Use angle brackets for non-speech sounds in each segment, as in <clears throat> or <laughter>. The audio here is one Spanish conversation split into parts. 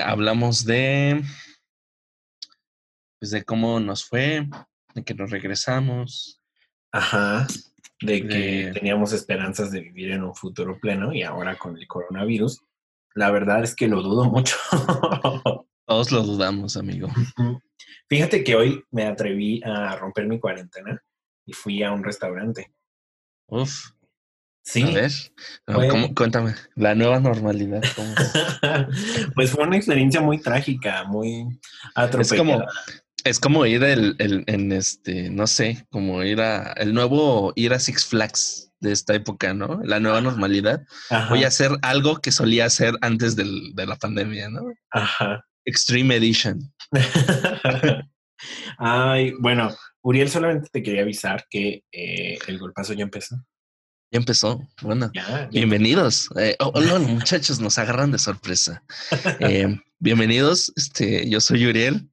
eh, hablamos de, pues de cómo nos fue, de que nos regresamos. Ajá, de que De- teníamos esperanzas de vivir en un futuro pleno y ahora con el coronavirus, la verdad es que lo dudo mucho. <laughs> Todos lo dudamos, amigo. Fíjate que hoy me atreví a romper mi cuarentena y fui a un restaurante. Uf, Sí, a ver, ¿cómo- cuéntame, la nueva normalidad. ¿cómo es? <laughs> pues fue una experiencia muy trágica, muy Es atropellada. como, es como ir el, el- en este, no sé, como ir a el nuevo ir a Six Flags de esta época, ¿no? La nueva normalidad. Ajá, Voy a hacer algo que solía hacer antes del- de la pandemia, ¿no? ajá. Extreme Edition. <laughs> Ay, bueno, Uriel, solamente te quería avisar que eh, el golpazo ya empezó. Ya empezó. Bueno, Ya, ya bienvenidos. Eh, oh, hola, muchachos, nos agarran de sorpresa. <laughs> Eh, bienvenidos. Este, yo soy Uriel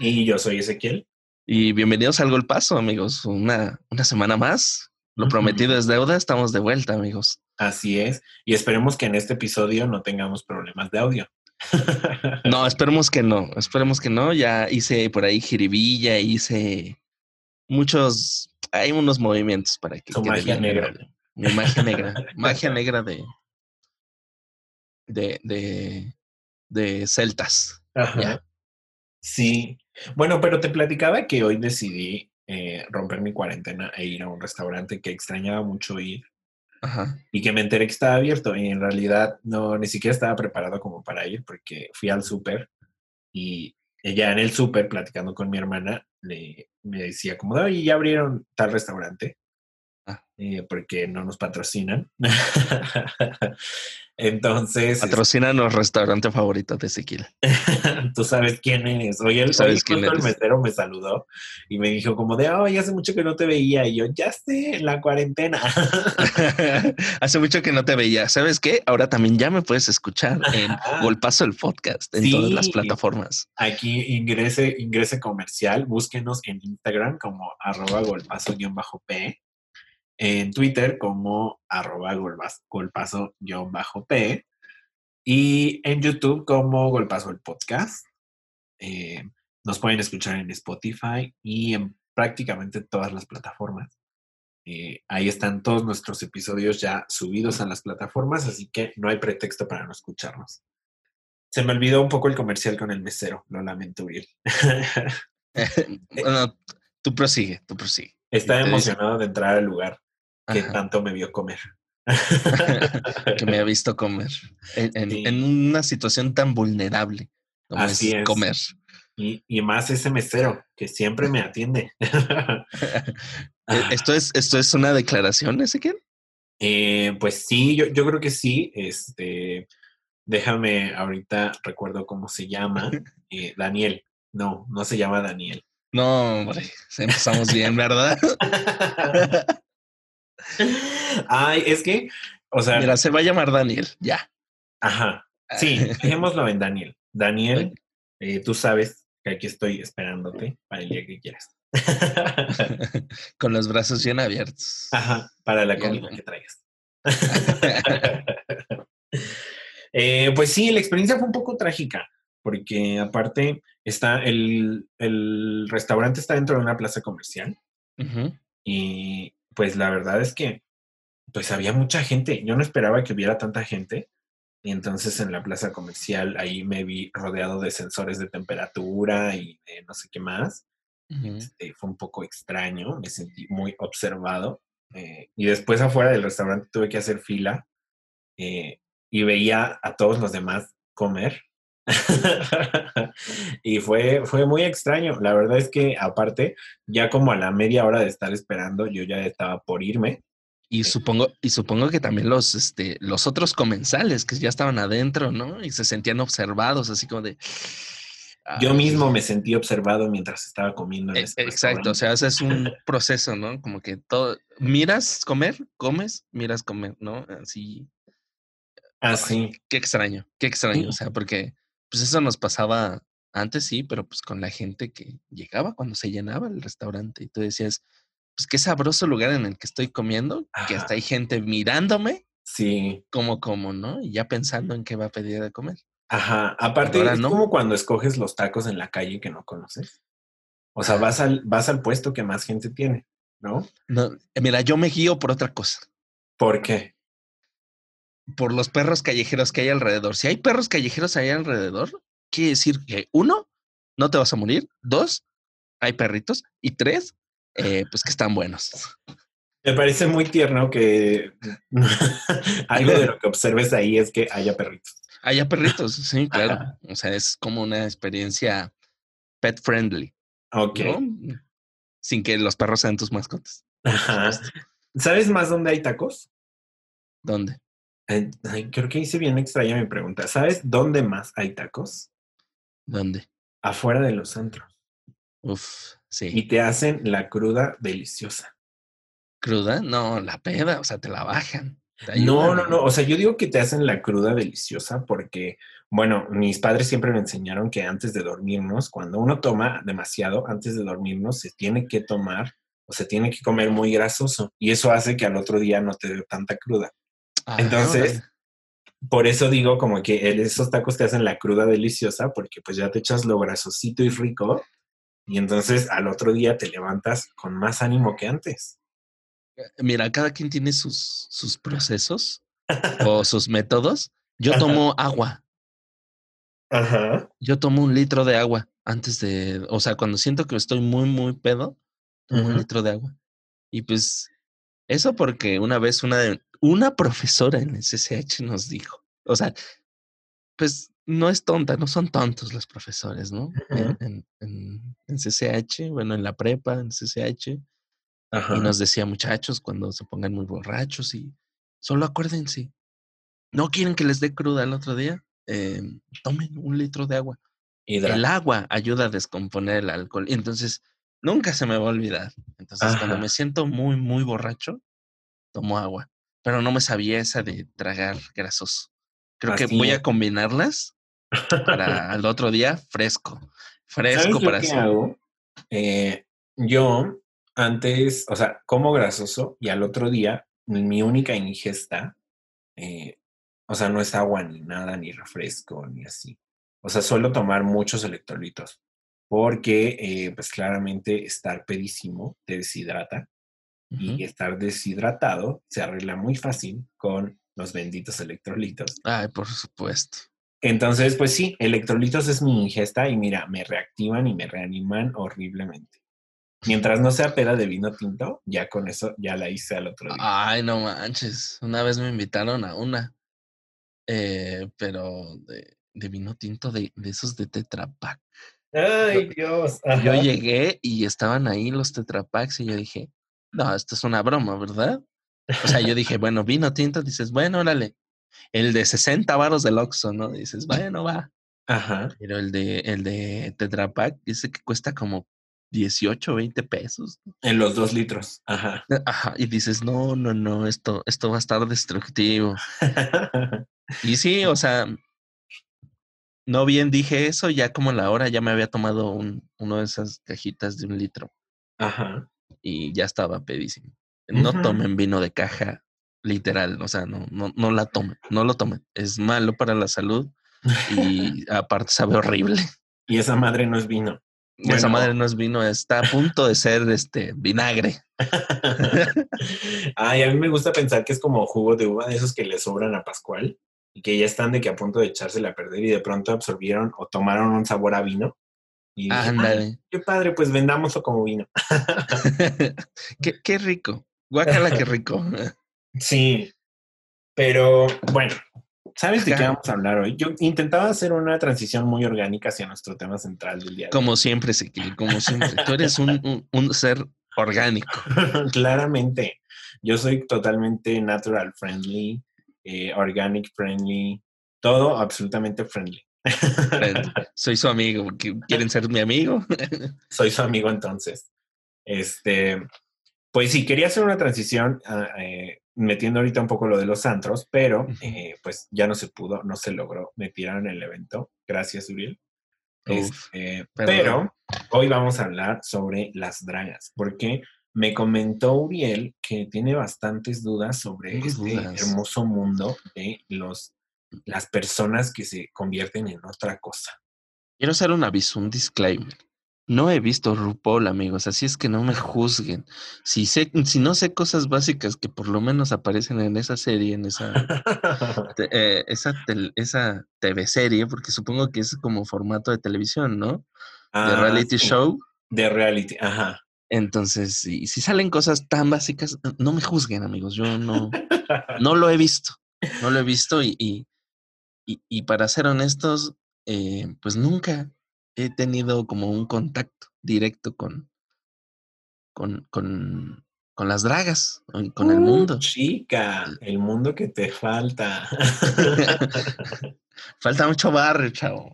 Y yo soy Ezequiel. y bienvenidos al Golpazo, amigos. Una, una semana más. Lo prometido es deuda. Estamos de vuelta, amigos. Así es. Y esperemos que en este episodio no tengamos problemas de audio. <laughs> No, esperemos que no. Esperemos que no. Ya hice por ahí jiribilla, hice muchos. Hay unos movimientos para que. Quede magia negra. Mi magia negra. <laughs> magia negra de. De. de. de celtas. Ajá. Sí. Bueno, pero te platicaba que hoy decidí eh, romper mi cuarentena e ir a un restaurante que extrañaba mucho ir Ajá. y que me enteré que estaba abierto y en realidad no, ni siquiera estaba preparado como para ir porque fui al súper y ella en el súper platicando con mi hermana le, me decía como, oye, ya abrieron tal restaurante. Eh, porque no nos patrocinan. <laughs> Entonces, Patrocínanos restaurante favorito de Ezequiel. <laughs> tú sabes quién eres. Oye, el, Sabes quién justo el eres. mesero me saludó y me dijo como de, oh, ya hace mucho que no te veía. Y yo, ya sé, en la cuarentena. <laughs> Hace mucho que no te veía. ¿Sabes qué? Ahora también ya me puedes escuchar en Ajá. Golpazo el podcast en todas las plataformas. Aquí ingrese, ingrese comercial, búsquenos en Instagram como arroba golpazo-p, en Twitter como arroba golpazo-p y en YouTube como golpazo el podcast. Eh, nos pueden escuchar en Spotify y en prácticamente todas las plataformas. Eh, ahí están todos nuestros episodios ya subidos a las plataformas, así que no hay pretexto para no escucharnos. Se me olvidó un poco el comercial con el mesero, lo lamento, Uriel. <laughs> bueno, tú prosigue, tú prosigue. Está emocionado de entrar al lugar que Ajá, tanto me vio comer. <laughs> que me ha visto comer en, en- Sí. en una situación tan vulnerable como Así es, es. comer. Y, y más ese mesero que siempre me atiende. <laughs> <laughs> Eh, ¿Esto es, ¿Esto es una declaración, Ezequiel? Eh, pues sí, yo, yo creo que sí. Este, déjame, ahorita recuerdo cómo se llama. Eh, Daniel. No, no se llama Daniel. No, hombre, empezamos bien, ¿verdad? Ay, es que, o sea, Mira, se va a llamar Daniel, ya. ajá. Sí, dejémoslo en Daniel. Daniel, eh, tú sabes que aquí estoy esperándote para el día que quieras. <laughs> Con los brazos bien abiertos. Ajá, para la Bien. comida que traigas. <laughs> Eh, pues sí, la experiencia fue un poco trágica, porque aparte está el, el restaurante está dentro de una plaza comercial Ujú. y pues la verdad es que pues había mucha gente. Yo no esperaba que hubiera tanta gente. Y entonces en la plaza comercial ahí me vi rodeado de sensores de temperatura y de no sé qué más. Este, fue un poco extraño, me sentí muy observado. eh, y después afuera del restaurante tuve que hacer fila eh, y veía a todos los demás comer. <laughs> y fue, fue muy extraño. La verdad es que aparte, ya como a la media hora de estar esperando, yo ya estaba por irme. Y supongo, y supongo que también los, este, los otros comensales que ya estaban adentro, ¿no? Y se sentían observados, así como de. Yo mismo me sentí observado mientras estaba comiendo. En E- ese Exacto, o sea, ese es un <laughs> proceso, ¿no? Como que todo, miras comer, comes, miras comer, ¿no? Así, Así. qué extraño, qué extraño, o sea, porque pues eso nos pasaba antes, sí, pero pues con la gente que llegaba cuando se llenaba el restaurante y tú decías, pues qué sabroso lugar en el que estoy comiendo, que hasta hay gente mirándome Sí, como como, ¿no? Y ya pensando en qué va a pedir de comer. Ajá, aparte Ahora es no. como cuando escoges los tacos en la calle que no conoces. O sea, vas al, vas al puesto que más gente tiene, ¿no? No, mira, yo me guío por otra cosa, ¿Por qué? Por los perros callejeros que hay alrededor. Si hay perros callejeros ahí alrededor, quiere decir que uno, no te vas a morir, dos, hay perritos y tres, eh, pues que están buenos. Me parece muy tierno que <laughs> algo de lo que observes ahí es que haya perritos. Haya perritos, sí, claro. O sea, es como una experiencia pet friendly, Ok. ¿no? Sin que los perros sean tus mascotas. Ajá. ¿Sabes más dónde hay tacos? ¿Dónde? Ay, creo que hice bien extraña mi pregunta. ¿Sabes dónde más hay tacos? ¿Dónde? Afuera de los antros. Uf, sí. Y te hacen la cruda deliciosa. ¿Cruda? No, la peda, o sea, te la bajan. te No, no, no. O sea, yo digo que te hacen la cruda deliciosa porque, bueno, mis padres siempre me enseñaron que antes de dormirnos, cuando uno toma demasiado, antes de dormirnos, se tiene que tomar o se tiene que comer muy grasoso. Y eso hace que al otro día no te dé tanta cruda. Ah, Entonces, por eso digo como que esos tacos te hacen la cruda deliciosa porque pues ya te echas lo grasosito y rico y entonces al otro día te levantas con más ánimo que antes. Mira, cada quien tiene sus, sus procesos <laughs> o sus métodos. Yo Ajá. tomo agua. Ajá. Yo tomo un litro de agua antes de, o sea, cuando siento que estoy muy, muy pedo, tomo un litro de agua. Y pues eso porque una vez una, de- una profesora en el CCH nos dijo, o sea, pues no es tonta, no son tontos los profesores, ¿no? En, en, en- en CCH, bueno, en la prepa, en CCH, Ajá. y nos decía, muchachos, cuando se pongan muy borrachos y solo acuérdense, no quieren que les dé cruda el otro día, eh, tomen un litro de agua. Hidra- El agua ayuda a descomponer el alcohol. Y entonces, nunca se me va a olvidar. Entonces, cuando me siento muy, muy borracho, tomo agua. Pero no me sabía esa de tragar grasoso. Creo que voy es. a combinarlas para al otro día fresco. ¿Sabes Fresco para hago? Eh, yo antes, o sea, como grasoso y al otro día mi única ingesta, eh, o sea, no es agua ni nada, ni refresco, ni así. O sea, suelo tomar muchos electrolitos porque, eh, pues claramente estar pedísimo te deshidrata y estar deshidratado se arregla muy fácil con los benditos electrolitos. Ay, por supuesto. Entonces, pues sí, electrolitos es mi ingesta y mira, me reactivan y me reaniman horriblemente. Mientras no sea peda de vino tinto, ya con eso ya la hice al otro día. Ay, no manches. Una vez me invitaron a una, eh, pero de, de vino tinto de, de esos de Tetra Pak. Ay, Dios. Yo llegué y estaban ahí los Tetra Paks y yo dije, no, esto es una broma, ¿verdad? O sea, yo dije, <laughs> bueno, vino tinto, dices, bueno, órale. El de 60 varos del Oxxo, ¿no? Dices, bueno, va. Ajá. Pero el de, el de Tetra Pak dice que cuesta como 18, 20 pesos. En los dos litros. Ajá. Ajá, y dices, no, no, no, esto, esto va a estar destructivo. <laughs> Y sí, o sea, no bien dije eso, ya como la hora ya me había tomado un, uno de esas cajitas de un litro Ajá. Y ya estaba pedísimo. No tomen vino de caja, literal, o sea, no, no, no la tomen, no lo tomen. Es malo para la salud y <laughs> aparte sabe horrible. Y esa madre no es vino. Esa madre no es vino, está a punto de ser este vinagre. <laughs> Ay, a mí me gusta pensar que es como jugo de uva de esos que le sobran a Pascual y que ya están de que a punto de echársela a perder y de pronto absorbieron o tomaron un sabor a vino. Y "Ay, Ándale. qué padre, pues vendámoslo como vino. <laughs> qué, qué rico. Guácala, qué rico. Sí, pero bueno, ¿sabes de qué vamos a hablar hoy? Yo intentaba hacer una transición muy orgánica hacia nuestro tema central del día. de Como siempre, Sekiri, como siempre. Tú <laughs> eres un, un- un ser orgánico. <laughs> Claramente, yo soy totalmente natural friendly, eh, organic friendly, todo absolutamente friendly. <laughs> Soy su amigo. ¿qui- ¿Quieren ser mi amigo? <laughs> Soy su amigo entonces. Este, pues sí, quería hacer una transición ah, eh, metiendo ahorita un poco lo de los antros, pero eh, pues ya no se pudo, no se logró, me tiraron el evento. Gracias, Uriel. Uf, Este, pero hoy vamos a hablar sobre las dragas, porque me comentó Uriel que tiene bastantes dudas sobre este dudas. hermoso mundo de los las personas que se convierten en otra cosa. Quiero hacer un aviso, un disclaimer. No he visto RuPaul, amigos, así es que no me juzguen. Si sé, si no sé cosas básicas que por lo menos aparecen en esa serie, en esa, <laughs> eh, esa, esa TV serie, porque supongo que es como formato de televisión, ¿no? de ah, reality show. De reality, ajá. Entonces, si, si salen cosas tan básicas, no me juzguen, amigos. Yo no, <laughs> no lo he visto. No lo he visto y, y, y, para ser honestos, eh, pues nunca he tenido como un contacto directo con, con, con, con las dragas, con el mundo. Chica, el mundo que te falta. <laughs> falta mucho barrio, chavo.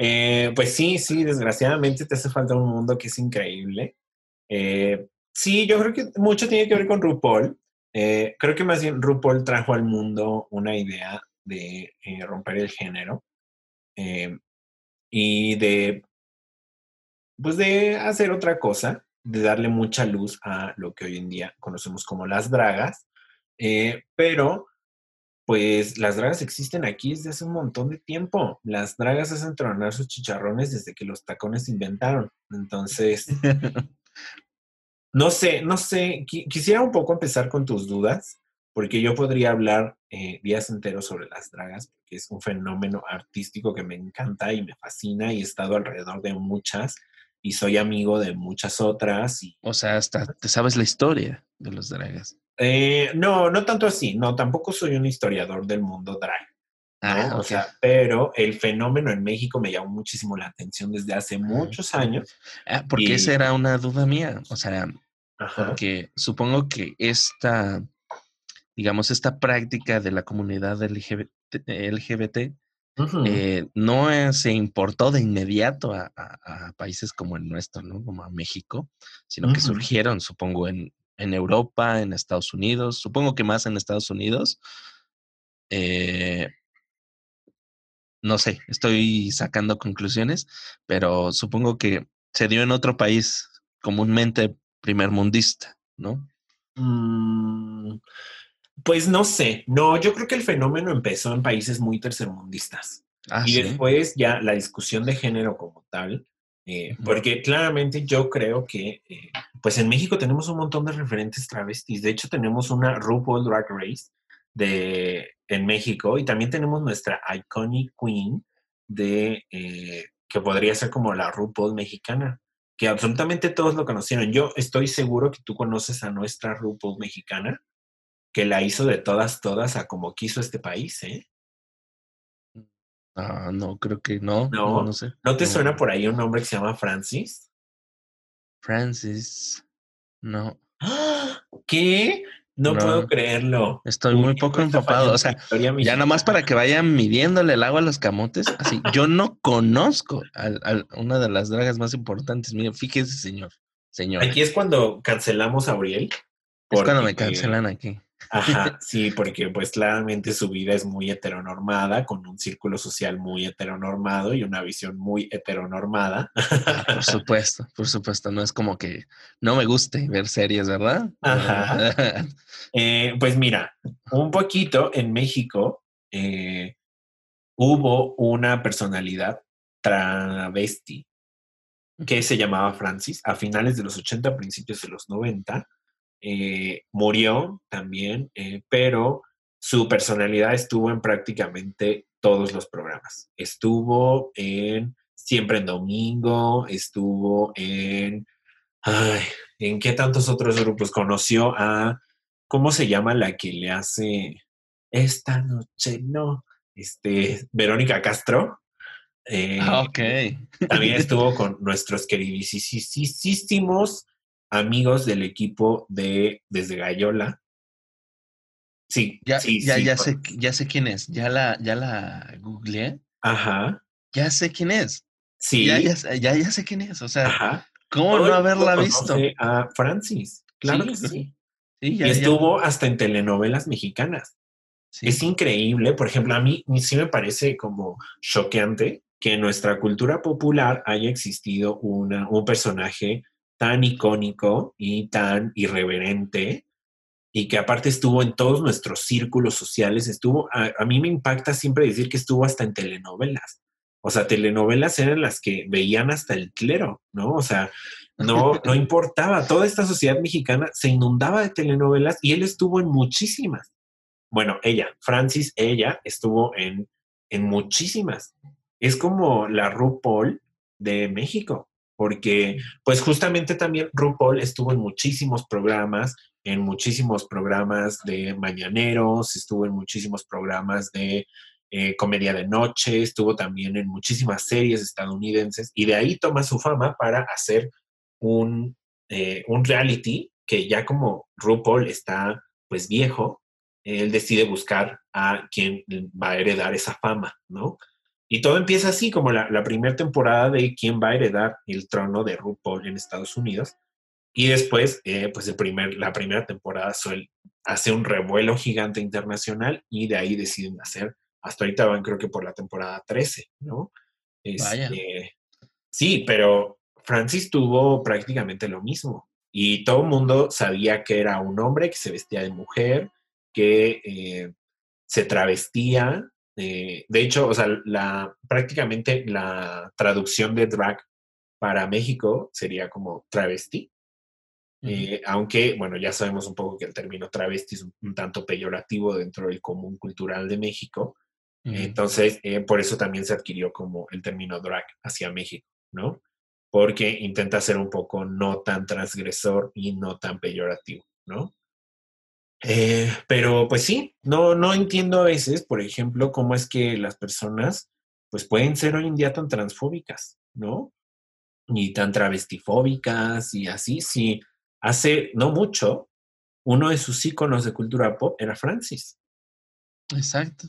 Eh, pues sí, sí, desgraciadamente te hace falta un mundo que es increíble. Eh, sí, yo creo que mucho tiene que ver con RuPaul. Eh, creo que más bien RuPaul trajo al mundo una idea de romper el género y de, pues de hacer otra cosa, de darle mucha luz a lo que hoy en día conocemos como las dragas, pero pues las dragas existen aquí desde hace un montón de tiempo. Las dragas hacen tronar sus chicharrones desde que los tacones se inventaron. Entonces, <laughs> no sé, no sé, quisiera un poco empezar con tus dudas, porque yo podría hablar eh, días enteros sobre las dragas, porque es un fenómeno artístico que me encanta y me fascina y he estado alrededor de muchas y soy amigo de muchas otras. Y... O sea, hasta te sabes la historia de los dragas. Eh, no, no tanto así. No, tampoco soy un historiador del mundo drag. Ah, o sea, pero el fenómeno en México me llamó muchísimo la atención desde hace muchos años. Ah, porque esa era una duda mía. O sea, porque supongo que esta, digamos, esta práctica de la comunidad LGBT, eh, no se importó de inmediato a, países como el nuestro, ¿no? Como a México, sino que surgieron, supongo, en, en Europa, en Estados Unidos, supongo que más en Estados Unidos. Eh, no sé, estoy sacando conclusiones, pero supongo que se dio en otro país comúnmente primermundista, ¿no? Mm, pues no sé, no, yo creo que el fenómeno empezó en países muy tercermundistas. Ah, y después ya la discusión de género como tal eh, porque claramente yo creo que, eh, pues en México tenemos un montón de referentes travestis. De hecho, tenemos una RuPaul Drag Race de, en México y también tenemos nuestra Iconic Queen de, eh, que podría ser como la RuPaul mexicana, que absolutamente todos lo conocieron. Yo estoy seguro que tú conoces a nuestra RuPaul mexicana, que la hizo de todas, todas a como quiso este país, ¿eh? Ah, no, creo que no. No, no, sé. ¿No te suena por ahí un nombre que se llama Francis? Francis. No. ¿Qué? No, puedo creerlo. Estoy muy poco empapado. O sea, ya nomás para que vayan midiéndole el agua a los camotes. Así, <laughs> yo no conozco a, una de las dragas más importantes. Mira, fíjese, señor. Señor. Aquí es cuando cancelamos a Uriel. Es cuando me cancelan aquí. Ajá, <laughs> sí, porque pues claramente su vida es muy heteronormada, con un círculo social muy heteronormado y una visión muy heteronormada. Ah, por <laughs> supuesto, por supuesto, no es como que no me guste ver series, ¿verdad? Ajá. <laughs> Eh, pues mira, un poquito en México eh, hubo una personalidad travesti que se llamaba Francis a finales de los 80, principios de los 90 eh, murió también, eh, pero su personalidad estuvo en prácticamente todos los programas. Estuvo en Siempre en Domingo, estuvo en... Ay, ¿En qué tantos otros grupos? Conoció a... ¿Cómo se llama la que le hace... Esta noche no. Este, Verónica Castro. Eh, ah, ok. También <laughs> estuvo con nuestros queridísimos amigos del equipo de Desde Gallola. Sí, ya, sí, ya, ya, sé, ya sé quién es. Ya la, ya la googleé. Ajá. Ya sé quién es. Sí. Ya, ya, ya, sé quién es. O sea, ¿cómo no haberla visto? A Francis. Claro que sí. <laughs> y estuvo hasta en telenovelas mexicanas. Es increíble. Por ejemplo, a mí sí me parece como choqueante que en nuestra cultura popular haya existido una, un personaje tan icónico y tan irreverente y que aparte estuvo en todos nuestros círculos sociales, estuvo, a, mí me impacta siempre decir que estuvo hasta en telenovelas. O sea, telenovelas eran las que veían hasta el clero, ¿no? O sea, no, <laughs> no importaba, toda esta sociedad mexicana se inundaba de telenovelas y él estuvo en muchísimas. Bueno, ella, Francis, ella estuvo en, en muchísimas. Es como la RuPaul de México, porque pues justamente también RuPaul estuvo en muchísimos programas, en muchísimos programas de mañaneros, estuvo en muchísimos programas de eh, comedia de noche, estuvo también en muchísimas series estadounidenses y de ahí toma su fama para hacer un, eh, un reality que ya como RuPaul está pues viejo, él decide buscar a quien va a heredar esa fama, ¿no? Y todo empieza así, como la, la primera temporada de quién va a heredar el trono de RuPaul en Estados Unidos. Y después, eh, pues el primer, la primera temporada hace un revuelo gigante internacional y de ahí deciden hacer, hasta ahorita van creo que por la temporada 13, ¿no? Este, sí, pero Francis tuvo prácticamente lo mismo y todo el mundo sabía que era un hombre que se vestía de mujer, que eh, se travestía. Eh, de hecho, o sea, la, prácticamente la traducción de drag para México sería como travesti. Eh, aunque, bueno, ya sabemos un poco que el término travesti es un, tanto peyorativo dentro del común cultural de México. Entonces, eh, por eso también se adquirió como el término drag hacia México, ¿no? Porque intenta ser un poco no tan transgresor y no tan peyorativo, ¿no? Eh, pero pues sí, no, no entiendo a veces, por ejemplo, cómo es que las personas pues pueden ser hoy en día tan transfóbicas, ¿no? Y tan travestifóbicas y así, sí Hace no mucho, uno de sus íconos de cultura pop era Francis. Exacto.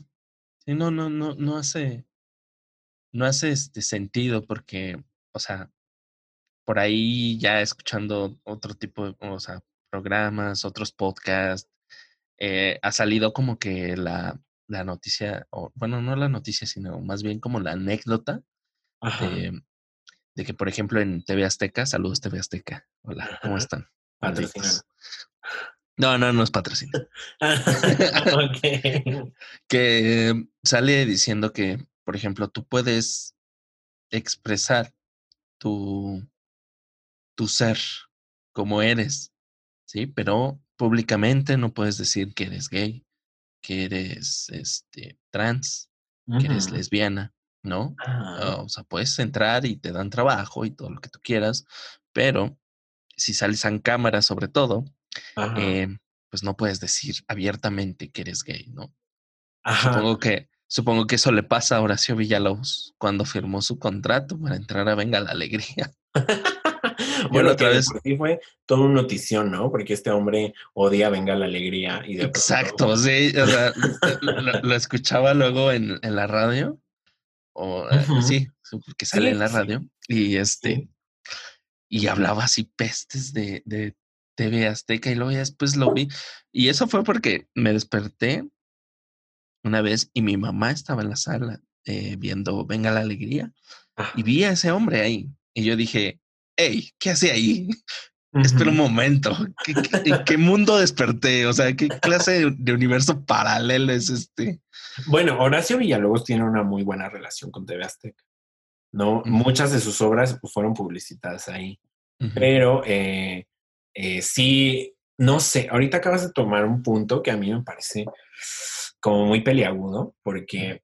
Sí, no, no, no, no hace, no hace este sentido porque, o sea, por ahí ya escuchando otro tipo de, o sea, programas, otros podcasts, eh, ha salido como que la, la noticia, o bueno, no la noticia, sino más bien como la anécdota de, de, que, por ejemplo, en TV Azteca, saludos TV Azteca, hola, ¿cómo están? No, no, no es patrocinio. <laughs> <laughs> que sale diciendo que, por ejemplo, tú puedes expresar tu, tu ser como eres, ¿sí? Pero públicamente no puedes decir que eres gay, que eres este, trans, que eres lesbiana, ¿no? O sea, puedes entrar y te dan trabajo y todo lo que tú quieras, pero si sales en cámara sobre todo, eh, pues no puedes decir abiertamente que eres gay, ¿no? Supongo que, supongo que eso le pasa a Horacio Villalobos cuando firmó su contrato para entrar a Venga la Alegría. <laughs> bueno, otra vez. Sí fue todo un notición, ¿no? Porque este hombre odia Venga la Alegría. Y Exacto, sí. O sea, lo, escuchaba luego en, en la radio. O, eh, sí, porque sale en la radio. Y este, y hablaba así pestes de, de TV Azteca y luego ya después lo vi. Y eso fue porque me desperté una vez y mi mamá estaba en la sala eh, viendo Venga la Alegría y vi a ese hombre ahí. Y yo dije, hey, ¿qué hace ahí? <laughs> Espera un momento, ¿Qué, qué, mundo desperté? O sea, ¿qué clase de, universo paralelo es este? Bueno, Horacio Villalobos tiene una muy buena relación con TV Azteca. ¿no? Muchas de sus obras fueron publicitadas ahí. Pero eh, eh, sí, no sé, ahorita acabas de tomar un punto que a mí me parece como muy peliagudo, porque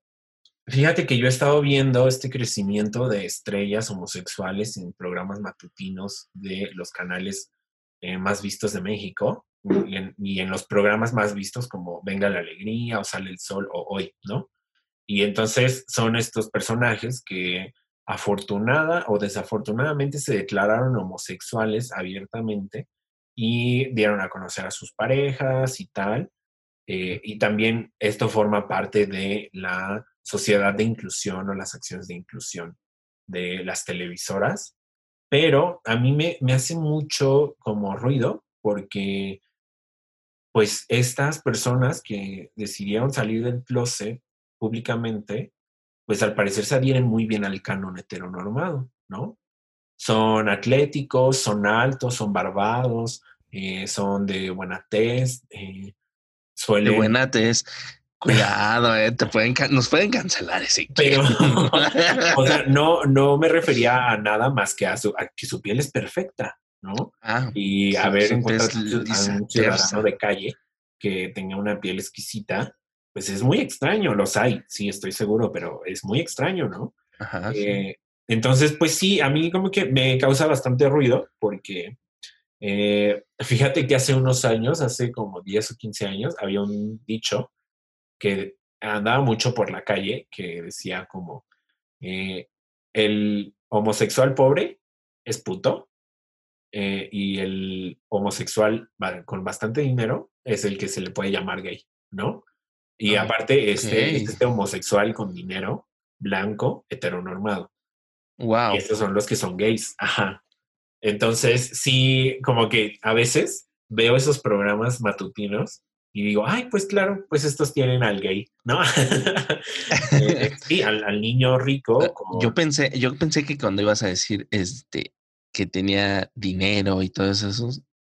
fíjate que yo he estado viendo este crecimiento de estrellas homosexuales en programas matutinos de los canales eh, más vistos de México y en, los programas más vistos como Venga la Alegría o Sale el Sol o Hoy, ¿no? Y entonces son estos personajes que afortunada o desafortunadamente se declararon homosexuales abiertamente y dieron a conocer a sus parejas y tal. Eh, y también esto forma parte de la sociedad de inclusión o las acciones de inclusión de las televisoras. Pero a mí me, me hace mucho como ruido porque pues estas personas que decidieron salir del closet públicamente pues al parecer se adhieren muy bien al canon heteronormado, ¿no? Son atléticos, son altos, son barbados, eh, son de buena tez, eh, De suelen... buena tez. Cuidado, eh, te pueden, nos pueden cancelar ese. Pero, <laughs> o sea, no, no me refería a nada más que a, su, a que su piel es perfecta, ¿no? ah, Y haber su encontrado tez a un ciudadano de calle que tenga una piel exquisita, pues es muy extraño, los hay, sí, estoy seguro, pero es muy extraño, ¿no? ajá, sí. Eh, entonces, pues sí, a mí como que me causa bastante ruido porque eh, fíjate que hace unos años, hace como 10 o 15 años, había un dicho que andaba mucho por la calle que decía como eh, el homosexual pobre es puto eh, y el homosexual con bastante dinero es el que se le puede llamar gay, ¿no? Y Ah, aparte, este, este homosexual con dinero, blanco, heteronormado. Wow. Y estos son los que son gays. Ajá. Entonces, sí, como que a veces veo esos programas matutinos y digo, ay, pues claro, pues estos tienen al gay, ¿no? <laughs> Eh, sí, al, al niño rico. Como, Yo pensé, yo pensé que cuando ibas a decir este que tenía dinero y todo eso,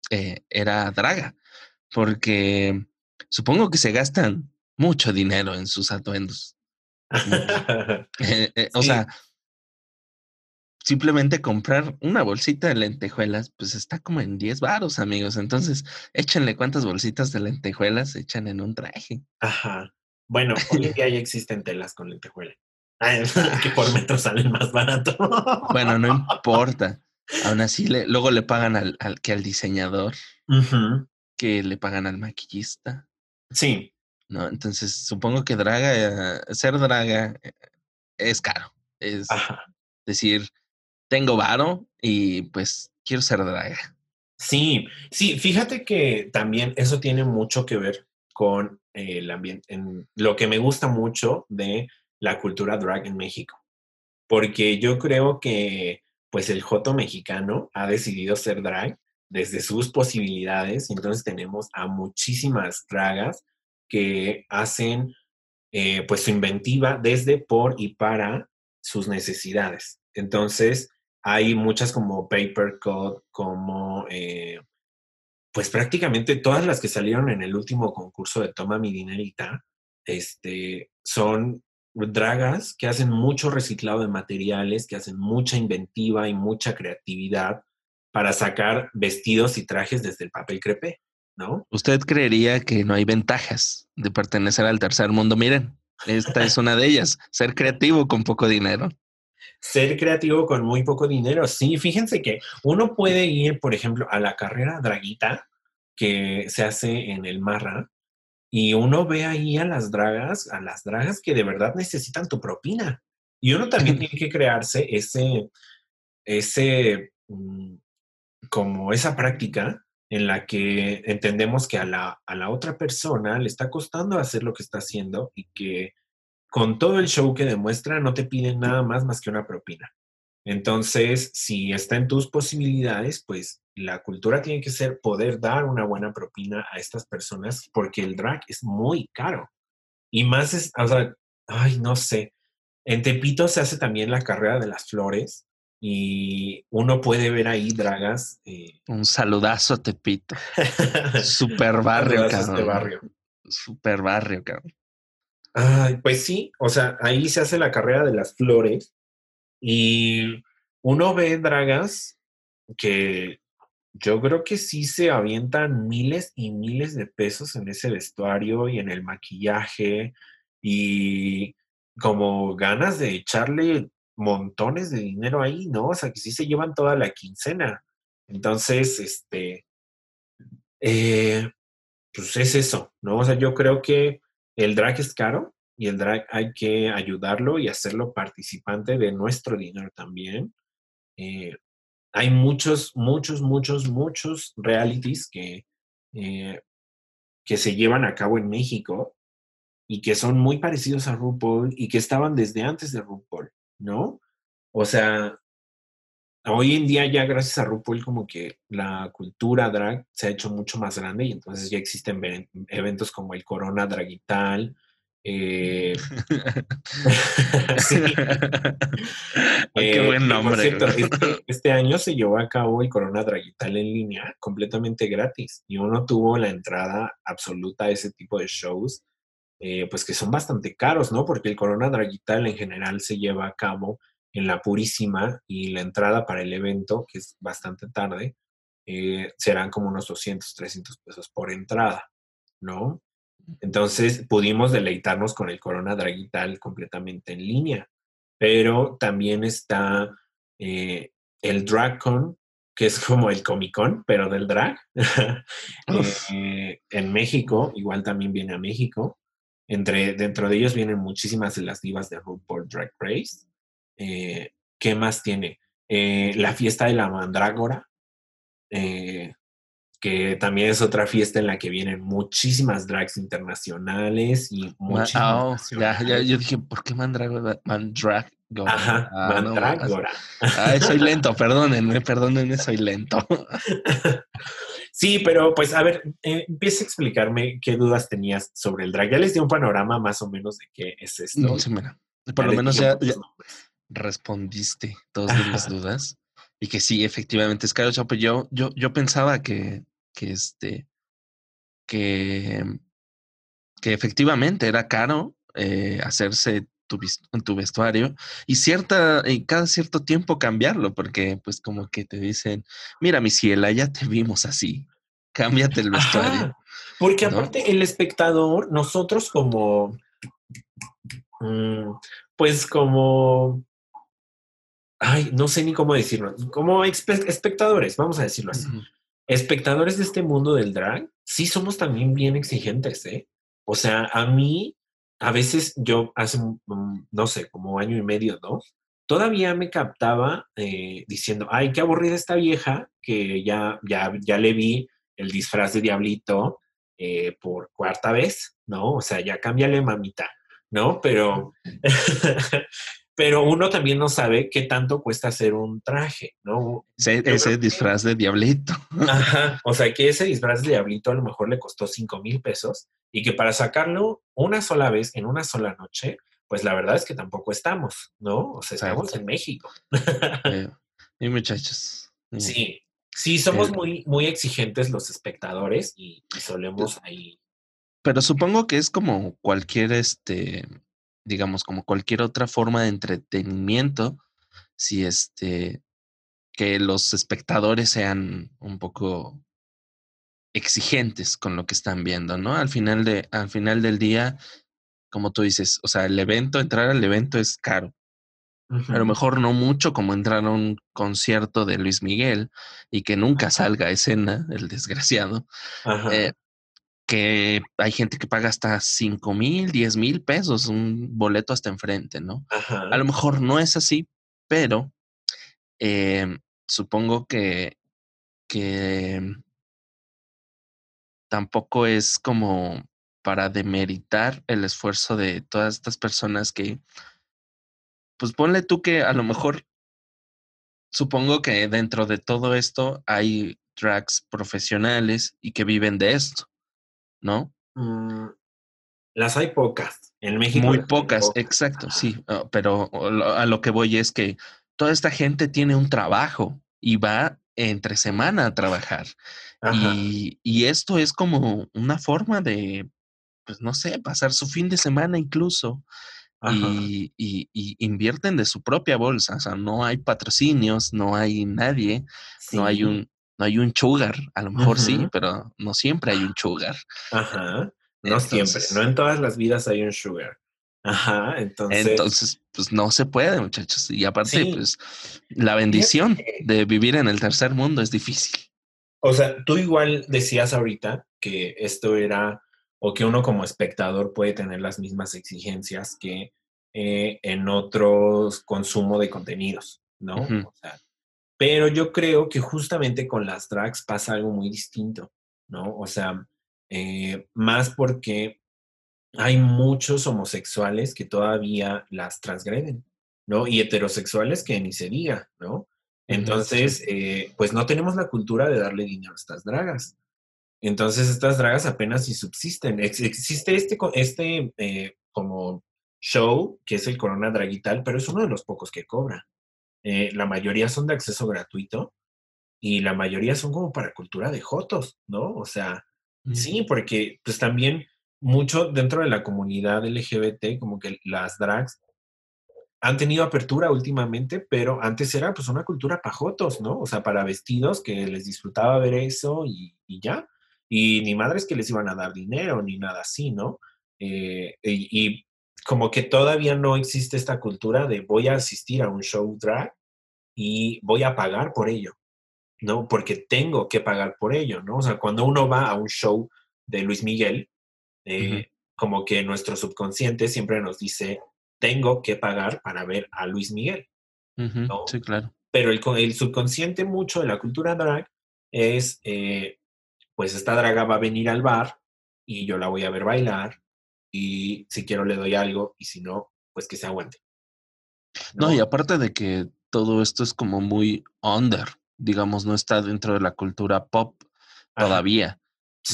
eh, era draga, porque supongo que se gastan mucho dinero en sus atuendos. <laughs> Eh, eh, O sea, simplemente comprar una bolsita de lentejuelas, pues está como en 10 varos, amigos. Entonces, échenle cuántas bolsitas de lentejuelas echan en un traje. Ajá. Bueno, hoy en <laughs> día ya existen telas con lentejuela. Ay, <laughs> que por metro salen más barato. Bueno, no <laughs> importa. Aún así, le- luego le pagan al, al que al diseñador, que le pagan al maquillista, Sí, ¿no? Entonces, supongo que draga, eh, ser draga eh, es caro. Es ajá. decir, tengo varo y pues quiero ser draga. Sí, sí, fíjate que también eso tiene mucho que ver con el ambiente, en lo que me gusta mucho de la cultura drag en México, porque yo creo que pues el joto mexicano ha decidido ser drag desde sus posibilidades, entonces tenemos a muchísimas dragas que hacen eh, pues su inventiva desde, por y para sus necesidades. Entonces, hay muchas como Paper Cut, como eh, pues prácticamente todas las que salieron en el último concurso de Toma mi dinerita, este, son dragas que hacen mucho reciclado de materiales, que hacen mucha inventiva y mucha creatividad para sacar vestidos y trajes desde el papel crepé, ¿no? ¿Usted creería que no hay ventajas de pertenecer al tercer mundo? Miren, esta es una de ellas, ser creativo con poco dinero. Ser creativo con muy poco dinero. Sí, fíjense que uno puede ir, por ejemplo, a la carrera draguita que se hace en el Marra y uno ve ahí a las dragas, a las dragas que de verdad necesitan tu propina. Y uno también <laughs> tiene que crearse ese, ese, mm, como esa práctica en la que entendemos que a la, a la otra persona le está costando hacer lo que está haciendo y que con todo el show que demuestra no te piden nada más más que una propina. Entonces, si está en tus posibilidades, pues la cultura tiene que ser poder dar una buena propina a estas personas porque el drag es muy caro. Y más es, o sea, ay, no sé. En Tepito se hace también la carrera de las flores y uno puede ver ahí dragas. eh, Un saludazo a Tepito. <laughs> Super barrio, este cabrón. barrio. Super barrio, cabrón. Pues sí, o sea, ahí se hace la carrera de las flores y uno ve dragas que yo creo que sí se avientan miles y miles de pesos en ese vestuario y en el maquillaje y como ganas de echarle montones de dinero ahí, ¿no? O sea, que sí se llevan toda la quincena. Entonces, este, eh, pues es eso, ¿no? O sea, yo creo que el drag es caro y el drag hay que ayudarlo y hacerlo participante de nuestro dinero también. Eh, hay muchos, muchos, muchos, muchos realities que, eh, que se llevan a cabo en México y que son muy parecidos a RuPaul y que estaban desde antes de RuPaul, ¿no? O sea, hoy en día ya gracias a RuPaul como que la cultura drag se ha hecho mucho más grande y entonces ya existen ve- eventos como el Corona Dragital, Eh, <laughs> sí. <laughs> qué buen Eh, nombre. cierto, güey. este, este año se llevó a cabo el Corona Dragital en línea completamente gratis y uno tuvo la entrada absoluta a ese tipo de shows, eh, pues que son bastante caros, ¿no? Porque el Corona Dragital en general se lleva a cabo en la Purísima y la entrada para el evento, que es bastante tarde, eh, serán como unos 200, 300 pesos por entrada, ¿no? Entonces pudimos deleitarnos con el Corona Dragital completamente en línea. Pero también está eh, el DragCon, que es como el Comic Con, pero del drag. <laughs> Eh, en México, igual también viene a México. Entre, dentro de ellos vienen muchísimas de las divas de RuPaul Drag Race. Eh, ¿Qué más tiene? Eh, la fiesta de la mandrágora, eh, que también es otra fiesta en la que vienen muchísimas drags internacionales y Ma- muchísimas ah, oh, ya, yo dije, ¿por qué Mandragora? Mandragora. Ajá, Ah, no, mandrágora. Ay, soy lento, <laughs> perdónenme, perdónenme, soy lento. <laughs> Sí, pero pues a ver, eh, empieza a explicarme qué dudas tenías sobre el drag. Ya les di un panorama más o menos de qué es esto. No, sí, mira, por lo menos ya. Respondiste todas mis dudas. Y que sí, efectivamente es caro. Chapo. Yo, yo, yo pensaba que, que este, que, que efectivamente era caro eh, hacerse tu, tu vestuario y cierta, y cada cierto tiempo cambiarlo, porque pues como que te dicen, mira mi ciela, ya te vimos así, cámbiate el vestuario. Ajá, porque ¿no? aparte el espectador, nosotros como, mm, pues como, ay, no sé ni cómo decirlo, como espe- espectadores, vamos a decirlo así. Ujú. espectadores de este mundo del drag, sí somos también bien exigentes, ¿eh? O sea, a mí, a veces yo hace, no sé, como año y medio, dos, todavía me captaba eh, diciendo, ay, qué aburrida esta vieja, que ya, ya, ya le vi el disfraz de diablito eh, por cuarta vez, ¿no? O sea, ya cámbiale, mamita, ¿no? Pero, <laughs> pero uno también no sabe qué tanto cuesta hacer un traje, ¿no? Ese, que- disfraz de diablito. <laughs> Ajá, o sea que ese disfraz de diablito a lo mejor le costó 5 mil pesos y que para sacarlo una sola vez en una sola noche, pues la verdad es que tampoco estamos, ¿no? O sea, estamos Exacto. en México. Eh, <laughs> y muchachos. Sí, sí, somos El- muy, muy exigentes los espectadores y, y solemos ahí. Pero supongo que es como cualquier, este, digamos, como cualquier otra forma de entretenimiento, si este, que los espectadores sean un poco exigentes con lo que están viendo, ¿no? Al final de, al final del día, como tú dices, o sea, el evento, entrar al evento es caro. A lo mejor no mucho como entrar a un concierto de Luis Miguel y que nunca salga a escena, el desgraciado. Ajá, eh, que hay gente que paga hasta 5 mil, 10 mil pesos, un boleto hasta enfrente, ¿no? ajá, A lo mejor no es así, pero eh, supongo que, que tampoco es como para demeritar el esfuerzo de todas estas personas que, pues ponle tú que a lo mejor, supongo que dentro de todo esto hay drags profesionales y que viven de esto, ¿no? Mm, las hay pocas. En México Muy pocas, exacto, sí, ah, pero a lo que voy es que toda esta gente tiene un trabajo y va entre semana a trabajar. Y, y esto es como una forma de, pues no sé, pasar su fin de semana incluso. Y, y- y invierten de su propia bolsa, o sea, no hay patrocinios, no hay nadie, no hay un, no hay un sugar, a lo mejor sí, pero no siempre hay un sugar. ajá. No siempre, no en todas las vidas hay un sugar. Ajá, entonces, Entonces, pues no se puede, muchachos. Y aparte, sí, pues la bendición de vivir en el tercer mundo es difícil. o sea, tú igual decías ahorita que esto era, o que uno como espectador puede tener las mismas exigencias que eh, en otros consumo de contenidos, ¿no? O sea, pero yo creo que justamente con las drags pasa algo muy distinto, ¿no? O sea, eh, más porque hay muchos homosexuales que todavía las transgreden, ¿no? Y heterosexuales que ni se diga, ¿no? Entonces, eh, pues no tenemos la cultura de darle dinero a estas dragas. Entonces, estas dragas apenas si subsisten. Ex- existe este, este eh, como show, que es el Corona Dragital, pero es uno de los pocos que cobra. Eh, la mayoría son de acceso gratuito y la mayoría son como para cultura de jotos, ¿no? O sea, sí, porque pues también mucho dentro de la comunidad LGBT, como que las drags han tenido apertura últimamente, pero antes era pues una cultura pajotos, ¿no? O sea, para vestidos que les disfrutaba ver eso y, ya. Y ni madres que les iban a dar dinero ni nada así, ¿no? Eh, y, como que todavía no existe esta cultura de voy a asistir a un show drag y voy a pagar por ello, ¿no? Porque tengo que pagar por ello, ¿no? O sea, cuando uno va a un show de Luis Miguel, eh, como que nuestro subconsciente siempre nos dice, tengo que pagar para ver a Luis Miguel. Sí, claro. Pero el, el, subconsciente mucho de la cultura drag es, eh, pues esta draga va a venir al bar y yo la voy a ver bailar y si quiero le doy algo y si no, pues que se aguante. No, y aparte de que todo esto es como muy under, digamos, no está dentro de la cultura pop todavía,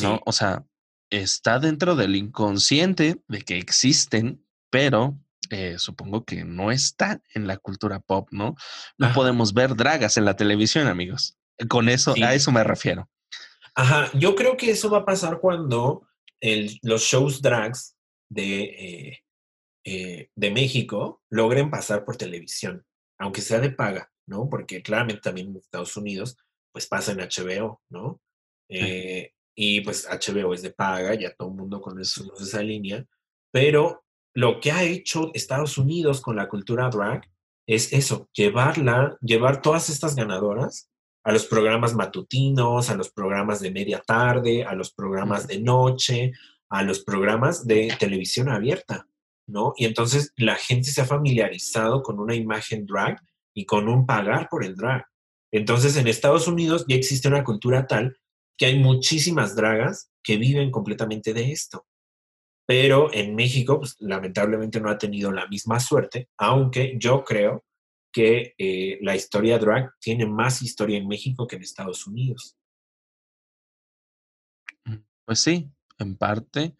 ¿no? O sea, está dentro del inconsciente de que existen, pero eh, supongo que no está en la cultura pop, ¿no? No podemos ver dragas en la televisión, amigos. Con eso, a eso me refiero. Ajá, yo creo que eso va a pasar cuando los shows drags de, eh, eh, de México logren pasar por televisión, aunque sea de paga, ¿no? Porque claramente también en Estados Unidos, pues pasa en HBO, ¿no? y pues HBO es de paga, ya todo el mundo conoce esa línea, pero lo que ha hecho Estados Unidos con la cultura drag es eso, llevarla, llevar todas estas ganadoras a los programas matutinos, a los programas de media tarde, a los programas de noche, a los programas de televisión abierta, ¿no? Y entonces la gente se ha familiarizado con una imagen drag y con un pagar por el drag. Entonces en Estados Unidos ya existe una cultura tal que hay muchísimas dragas que viven completamente de esto pero en México, pues, lamentablemente no ha tenido la misma suerte, aunque yo creo que eh, la historia drag tiene más historia en México que en Estados Unidos. Mm, pues sí, en parte.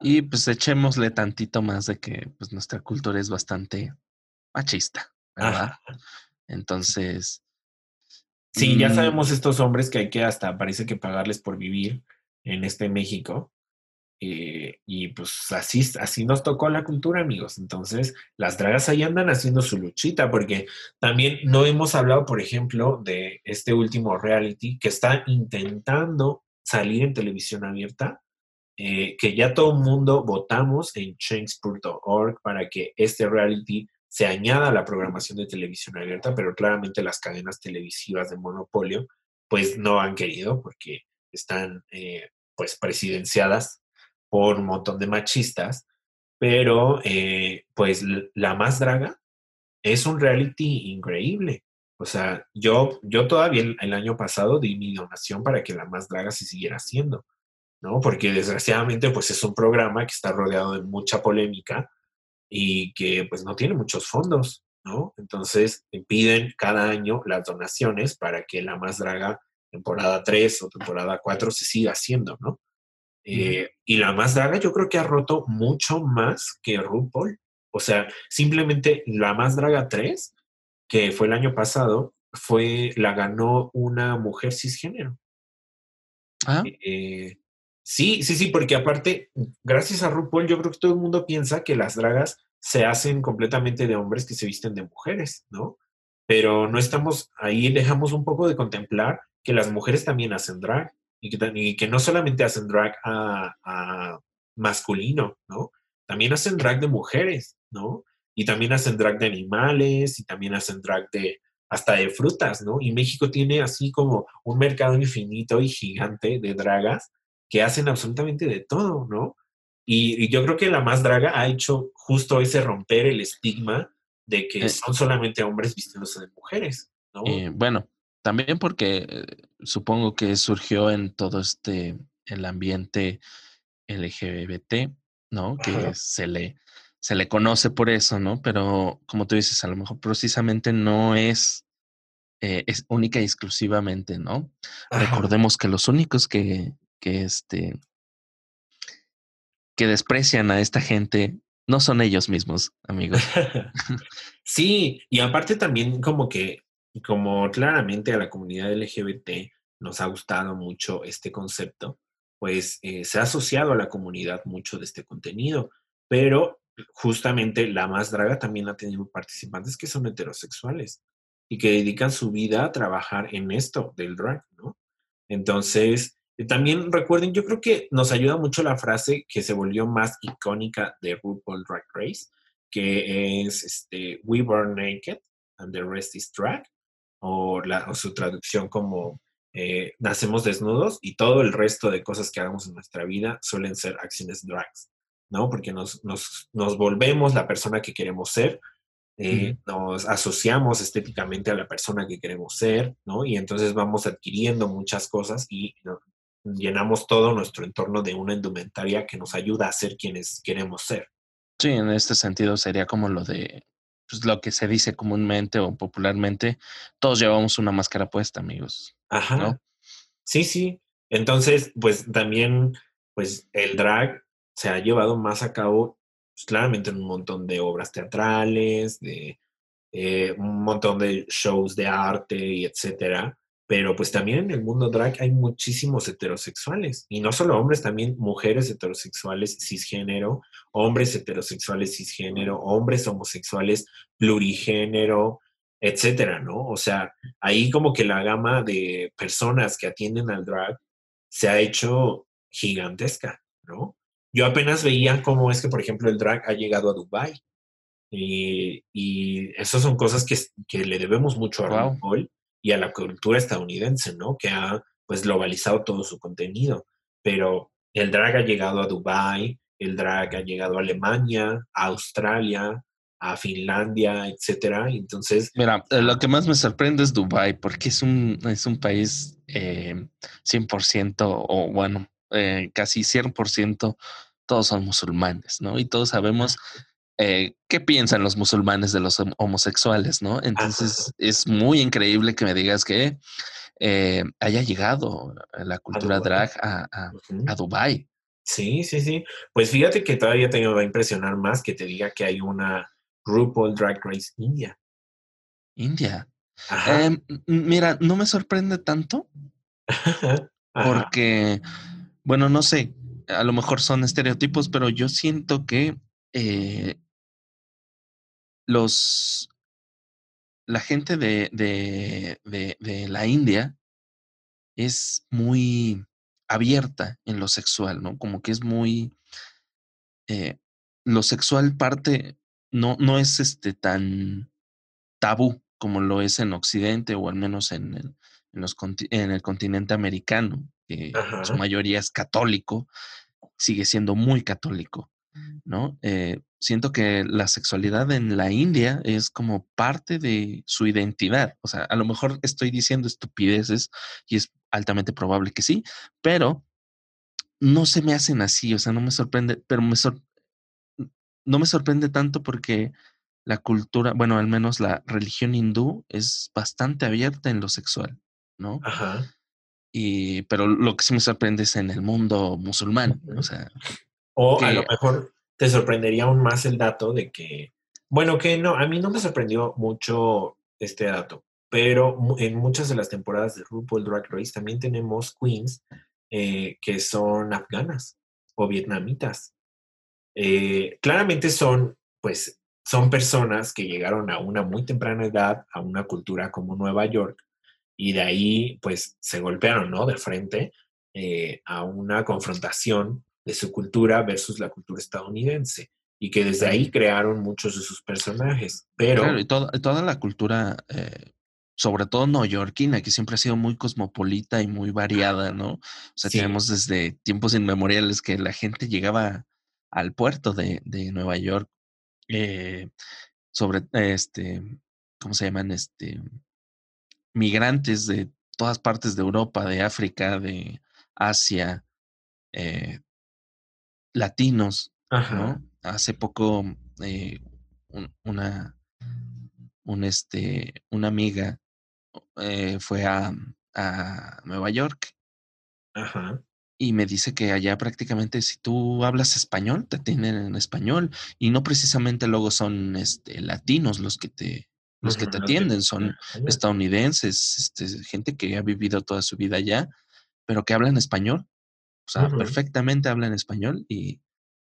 Y pues echémosle tantito más de que pues, nuestra cultura es bastante machista, ¿verdad? Entonces. Sí, ya mm sabemos estos hombres que hay que hasta parece que pagarles por vivir en este México. Eh, y pues así, así nos tocó la cultura, amigos. Entonces, las dragas ahí andan haciendo su luchita, porque también no hemos hablado, por ejemplo, de este último reality que está intentando salir en televisión abierta, eh, que ya todo el mundo votamos en change.org para que este reality se añada a la programación de televisión abierta, pero claramente las cadenas televisivas de monopolio pues no han querido porque están eh, pues presidenciadas por un montón de machistas, pero eh, pues La Más Draga es un reality increíble. O sea, yo, yo todavía el, año pasado di mi donación para que La Más Draga se siguiera haciendo, ¿no? Porque desgraciadamente pues es un programa que está rodeado de mucha polémica y que pues no tiene muchos fondos, ¿no? Entonces piden cada año las donaciones para que La Más Draga temporada 3 o temporada 4 se siga haciendo, ¿no? Eh, y la más draga yo creo que ha roto mucho más que RuPaul. O sea, simplemente la más draga 3, que fue el año pasado, fue, la ganó una mujer cisgénero. Ah. Eh, sí, sí, sí, porque aparte, gracias a RuPaul, yo creo que todo el mundo piensa que las dragas se hacen completamente de hombres que se visten de mujeres, ¿no? Pero no estamos ahí, dejamos un poco de contemplar que las mujeres también hacen drag y que, no solamente hacen drag a, masculino, ¿no? También hacen drag de mujeres, ¿no? Y también hacen drag de animales y también hacen drag de hasta de frutas, ¿no? Y México tiene así como un mercado infinito y gigante de dragas que hacen absolutamente de todo, ¿no? Y, yo creo que la más draga ha hecho justo ese romper el estigma de que eh. son solamente hombres vistiéndose de mujeres, ¿no? Eh, bueno, también porque eh, supongo que surgió en todo este, el ambiente LGBT, ¿no? Que se le, se le conoce por eso, ¿no? Pero como tú dices, a lo mejor precisamente no es, eh, es única y exclusivamente, ¿no? Recordemos que los únicos que, que, este, que desprecian a esta gente No son ellos mismos, amigos. <laughs> sí, y aparte también como que, como claramente a la comunidad LGBT nos ha gustado mucho este concepto, pues eh, se ha asociado a la comunidad mucho de este contenido, pero justamente la más draga también ha tenido participantes que son heterosexuales y que dedican su vida a trabajar en esto del drag, ¿no? Entonces, también recuerden, yo creo que nos ayuda mucho la frase que se volvió más icónica de RuPaul Drag Race, que es este, We Burn Naked and the rest is drag, o, la, o su traducción como eh, nacemos desnudos y todo el resto de cosas que hagamos en nuestra vida suelen ser acciones drags, ¿no? Porque nos, nos, nos volvemos la persona que queremos ser, eh, nos asociamos estéticamente a la persona que queremos ser, ¿no? Y entonces vamos adquiriendo muchas cosas y llenamos todo nuestro entorno de una indumentaria que nos ayuda a ser quienes queremos ser. Sí, en este sentido sería como lo de pues, lo que se dice comúnmente o popularmente, todos llevamos una máscara puesta, amigos. Ajá. Sí, sí. Entonces, pues también, pues el drag se ha llevado más a cabo, pues, claramente en un montón de obras teatrales, de eh, un montón de shows de arte y etcétera. Pero pues también en el mundo drag hay muchísimos heterosexuales, y no solo hombres, también mujeres heterosexuales cisgénero, hombres heterosexuales cisgénero, hombres homosexuales plurigénero, etcétera, ¿no? O sea, ahí como que la gama de personas que atienden al drag se ha hecho gigantesca, ¿no? Yo apenas veía cómo es que, por ejemplo, el drag ha llegado a Dubai y, y esas son cosas que, que le debemos mucho a RuPaul y a la cultura estadounidense, ¿no? Que ha pues globalizado todo su contenido. Pero el drag ha llegado a Dubai, el drag ha llegado a Alemania, a Australia, a Finlandia, etcétera. Entonces, mira, eh, lo que más me sorprende es Dubai, porque es un es un país eh, 100% o bueno, eh, casi 100% todos son musulmanes, ¿no? Y todos sabemos eh, qué piensan los musulmanes de los homosexuales, ¿no? Entonces es muy increíble que me digas que eh, haya llegado la cultura drag a, a, Dubai. Sí, sí, sí. Pues fíjate que todavía te va a impresionar más que te diga que hay una RuPaul Drag Race India. India. Em, mira, no me sorprende tanto <laughs> porque, bueno, no sé, a lo mejor son estereotipos, pero yo siento que eh, los la gente de, de, de, la India es muy abierta en lo sexual, ¿no? Como que es muy eh, lo sexual parte no, no es este tan tabú como lo es en Occidente o al menos en el, en los, en el continente americano, que su mayoría es católico, sigue siendo muy católico, ¿no? Eh, siento que la sexualidad en la India es como parte de su identidad. O sea, a lo mejor estoy diciendo estupideces y es altamente probable que sí, pero no se me hacen así, o sea, no me sorprende, pero me no me sorprende tanto porque la cultura, bueno, al menos la religión hindú es bastante abierta en lo sexual, ¿no? Ajá. Y, pero lo que sí me sorprende es en el mundo musulmán, o sea. O a lo mejor te sorprendería aún más el dato de que, bueno, que no, a mí no me sorprendió mucho este dato, pero en muchas de las temporadas de RuPaul Drag Race también tenemos queens eh, que son afganas o vietnamitas. Eh, claramente son, pues, son personas que llegaron a una muy temprana edad a una cultura como Nueva York y de ahí, pues, se golpearon, ¿no? De frente eh, a una confrontación de su cultura versus la cultura estadounidense y que desde ahí crearon muchos de sus personajes. Pero claro, y toda la cultura, eh, sobre todo neoyorquina, que siempre ha sido muy cosmopolita y muy variada, ¿no? O sea, tenemos desde tiempos inmemoriales que la gente llegaba al puerto de, de Nueva York eh, sobre este, ¿cómo se llaman? Este migrantes de todas partes de Europa, de África, de Asia, eh, latinos, ¿no? Hace poco eh, una, un este, una amiga eh, fue a, a, Nueva York. Ajá. y me dice que allá prácticamente si tú hablas español, te tienen en español y no precisamente luego son este, latinos los que te, los que te atienden, son estadounidenses, este, gente que ha vivido toda su vida allá, pero que hablan español, o sea, perfectamente hablan español y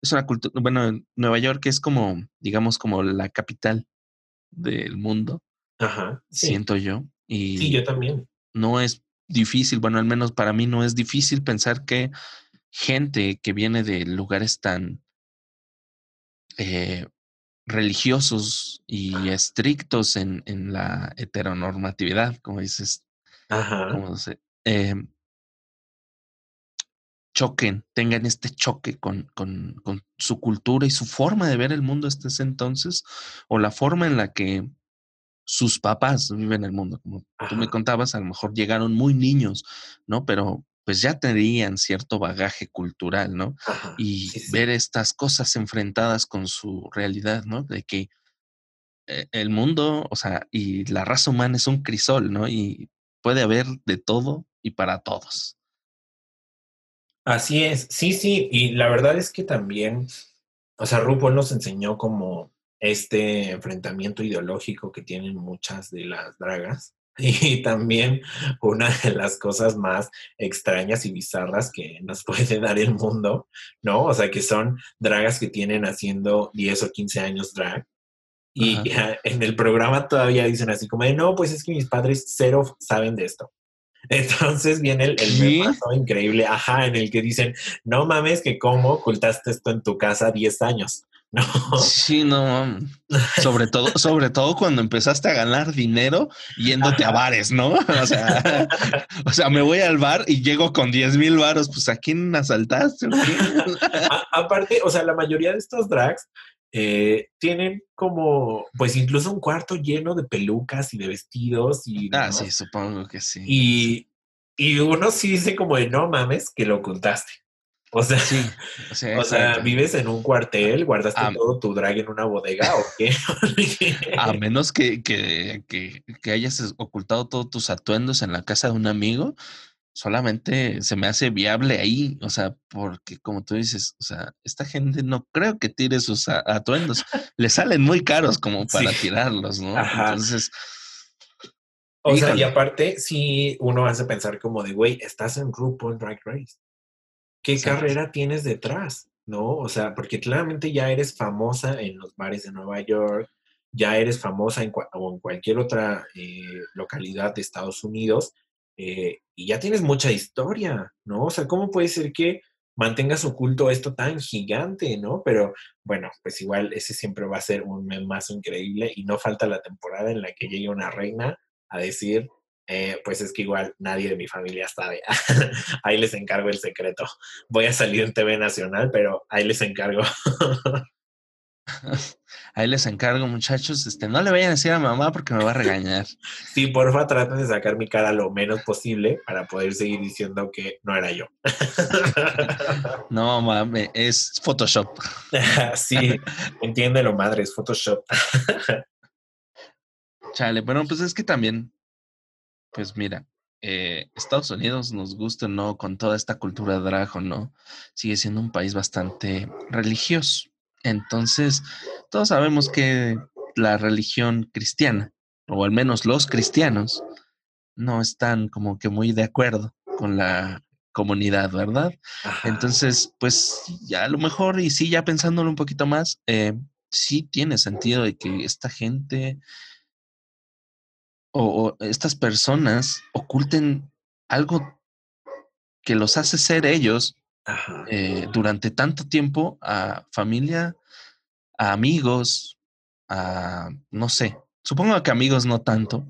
es una cultura, bueno, Nueva York es como, digamos, como la capital del mundo, Ajá, siento yo. Y sí, yo también. No es difícil, bueno, al menos para mí no es difícil pensar que gente que viene de lugares tan eh, religiosos y estrictos en, en, la heteronormatividad, como dices, como se, eh, choquen, tengan este choque con, con, con, su cultura y su forma de ver el mundo hasta ese entonces, o la forma en la que sus papás viven el mundo. Como tú me contabas, a lo mejor llegaron muy niños, ¿no? Pero pues ya tenían cierto bagaje cultural, ¿no? y ver estas cosas enfrentadas con su realidad, ¿no? De que eh, el mundo, o sea, y la raza humana es un crisol, ¿no? Y puede haber de todo y para todos. Así es, sí, sí, y la verdad es que también, o sea, RuPaul nos enseñó como este enfrentamiento ideológico que tienen muchas de las dragas. <laughs> Y también una de las cosas más extrañas y bizarras que nos <laughs> puede dar el mundo, ¿no? O sea, que son dragas que tienen haciendo 10 o 15 años drag. Y en el programa todavía dicen así como no, pues es que mis padres cero saben de esto. Entonces viene el, el increíble, ajá, en el que dicen, no mames que cómo ocultaste esto en tu casa 10 años. <laughs> No. Sí, no. Sobre todo, sobre todo cuando empezaste a ganar dinero yéndote a bares, ¿no? O sea, o sea, me voy al bar y llego con 10 mil baros. Pues a quién asaltaste. <laughs> aparte, o sea, la mayoría de estos drags eh, tienen como, pues incluso un cuarto lleno de pelucas y de vestidos y. Ah, sí, supongo que sí. Y, y uno sí dice como de no mames que lo ocultaste. O sea, sí, <laughs> o sea, vives en un cuartel, guardaste todo tu drag en una bodega o qué? a <laughs> menos que, que, que, hayas ocultado todos tus atuendos en la casa de un amigo, solamente se me hace viable ahí, o sea, porque como tú dices, o sea, esta gente no creo que tire sus atuendos, <laughs> le salen muy caros como para tirarlos, ¿no? Entonces... O sea, y aparte, si uno hace pensar como de, güey, estás en RuPaul Drag Race. ¿qué carrera tienes detrás? ¿No? O sea, porque claramente ya eres famosa en los bares de Nueva York, ya eres famosa en, o en cualquier otra eh, localidad de Estados Unidos eh, y ya tienes mucha historia, ¿no? O sea, ¿cómo puede ser que mantengas oculto esto tan gigante, ¿no? Pero bueno, pues igual ese siempre va a ser un memazo increíble y no falta la temporada en la que llegue una reina a decir, eh, pues es que igual nadie de mi familia sabe. <laughs> ahí les encargo el secreto. Voy a salir en TV Nacional, pero ahí les encargo. <laughs> <laughs> ahí les encargo, muchachos. Este, no le vayan a decir a mamá porque me va a regañar. <laughs> Sí, porfa, traten de sacar mi cara lo menos posible para poder seguir diciendo que no era yo. <laughs> no, mamá, es Photoshop. sí, entiéndelo, madre, es Photoshop. Chale, bueno, pues es que también pues mira, eh, Estados Unidos, nos gusta no, con toda esta cultura drag o no, sigue siendo un país bastante religioso. Entonces, todos sabemos que la religión cristiana, o al menos los cristianos, no están como que muy de acuerdo con la comunidad, ¿verdad? Entonces, pues ya a lo mejor, y sí, ya pensándolo un poquito más, eh, sí tiene sentido de que esta gente o, estas personas oculten algo que los hace ser ellos eh, durante tanto tiempo a familia, a amigos, a no sé, supongo que amigos no tanto,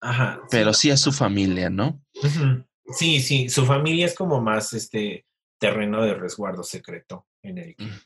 Ajá, pero sí, a su familia, ¿no? Sí, sí, su familia es como más este terreno de resguardo secreto en el que mm.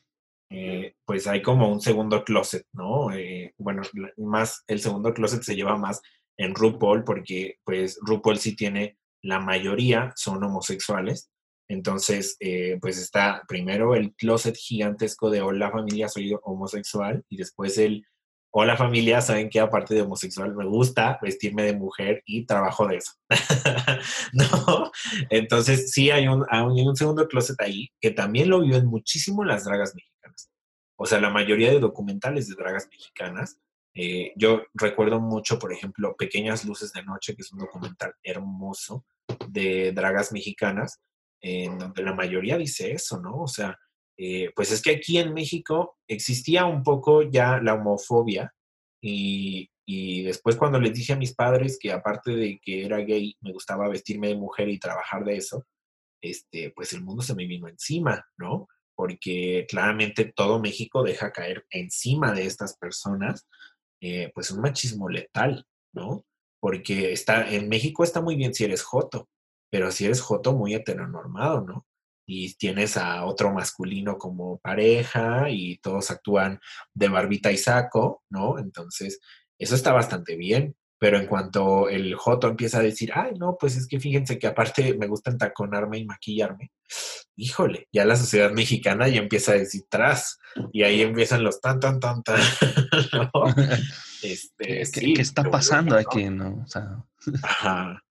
eh, pues hay como un segundo closet, ¿no? Eh, bueno, más el segundo closet se lleva más en RuPaul, porque pues RuPaul sí tiene, la mayoría son homosexuales. Entonces, eh, pues está primero el closet gigantesco de hola familia, soy homosexual, y después el hola familia, saben que aparte de homosexual me gusta vestirme de mujer y trabajo de eso. <laughs> ¿No? Entonces sí hay un, hay un segundo closet ahí que también lo viven muchísimo las dragas mexicanas. O sea, la mayoría de documentales de dragas mexicanas eh, yo recuerdo mucho, por ejemplo, Pequeñas Luces de Noche, que es un documental hermoso de dragas mexicanas, en donde la mayoría dice eso, ¿no? O sea, eh, pues es que aquí en México existía un poco ya la homofobia y, después cuando les dije a mis padres que aparte de que era gay, me gustaba vestirme de mujer y trabajar de eso, este, pues el mundo se me vino encima, ¿no? Porque claramente todo México deja caer encima de estas personas eh, pues un machismo letal, ¿no? Porque está, en México está muy bien si eres joto, pero si eres joto muy heteronormado, ¿no? Y tienes a otro masculino como pareja y todos actúan de barbita y saco, ¿no? Entonces, eso está bastante bien. Pero en cuanto el Joto empieza a decir, ay, no, pues es que fíjense que aparte me gusta entaconarme y maquillarme, híjole, ya la sociedad mexicana ya empieza a decir tras, y ahí empiezan los tan, tan, tan, tan. <laughs> <laughs> Este, ¿Qué, está pasando aquí, no? O sea, Ajá.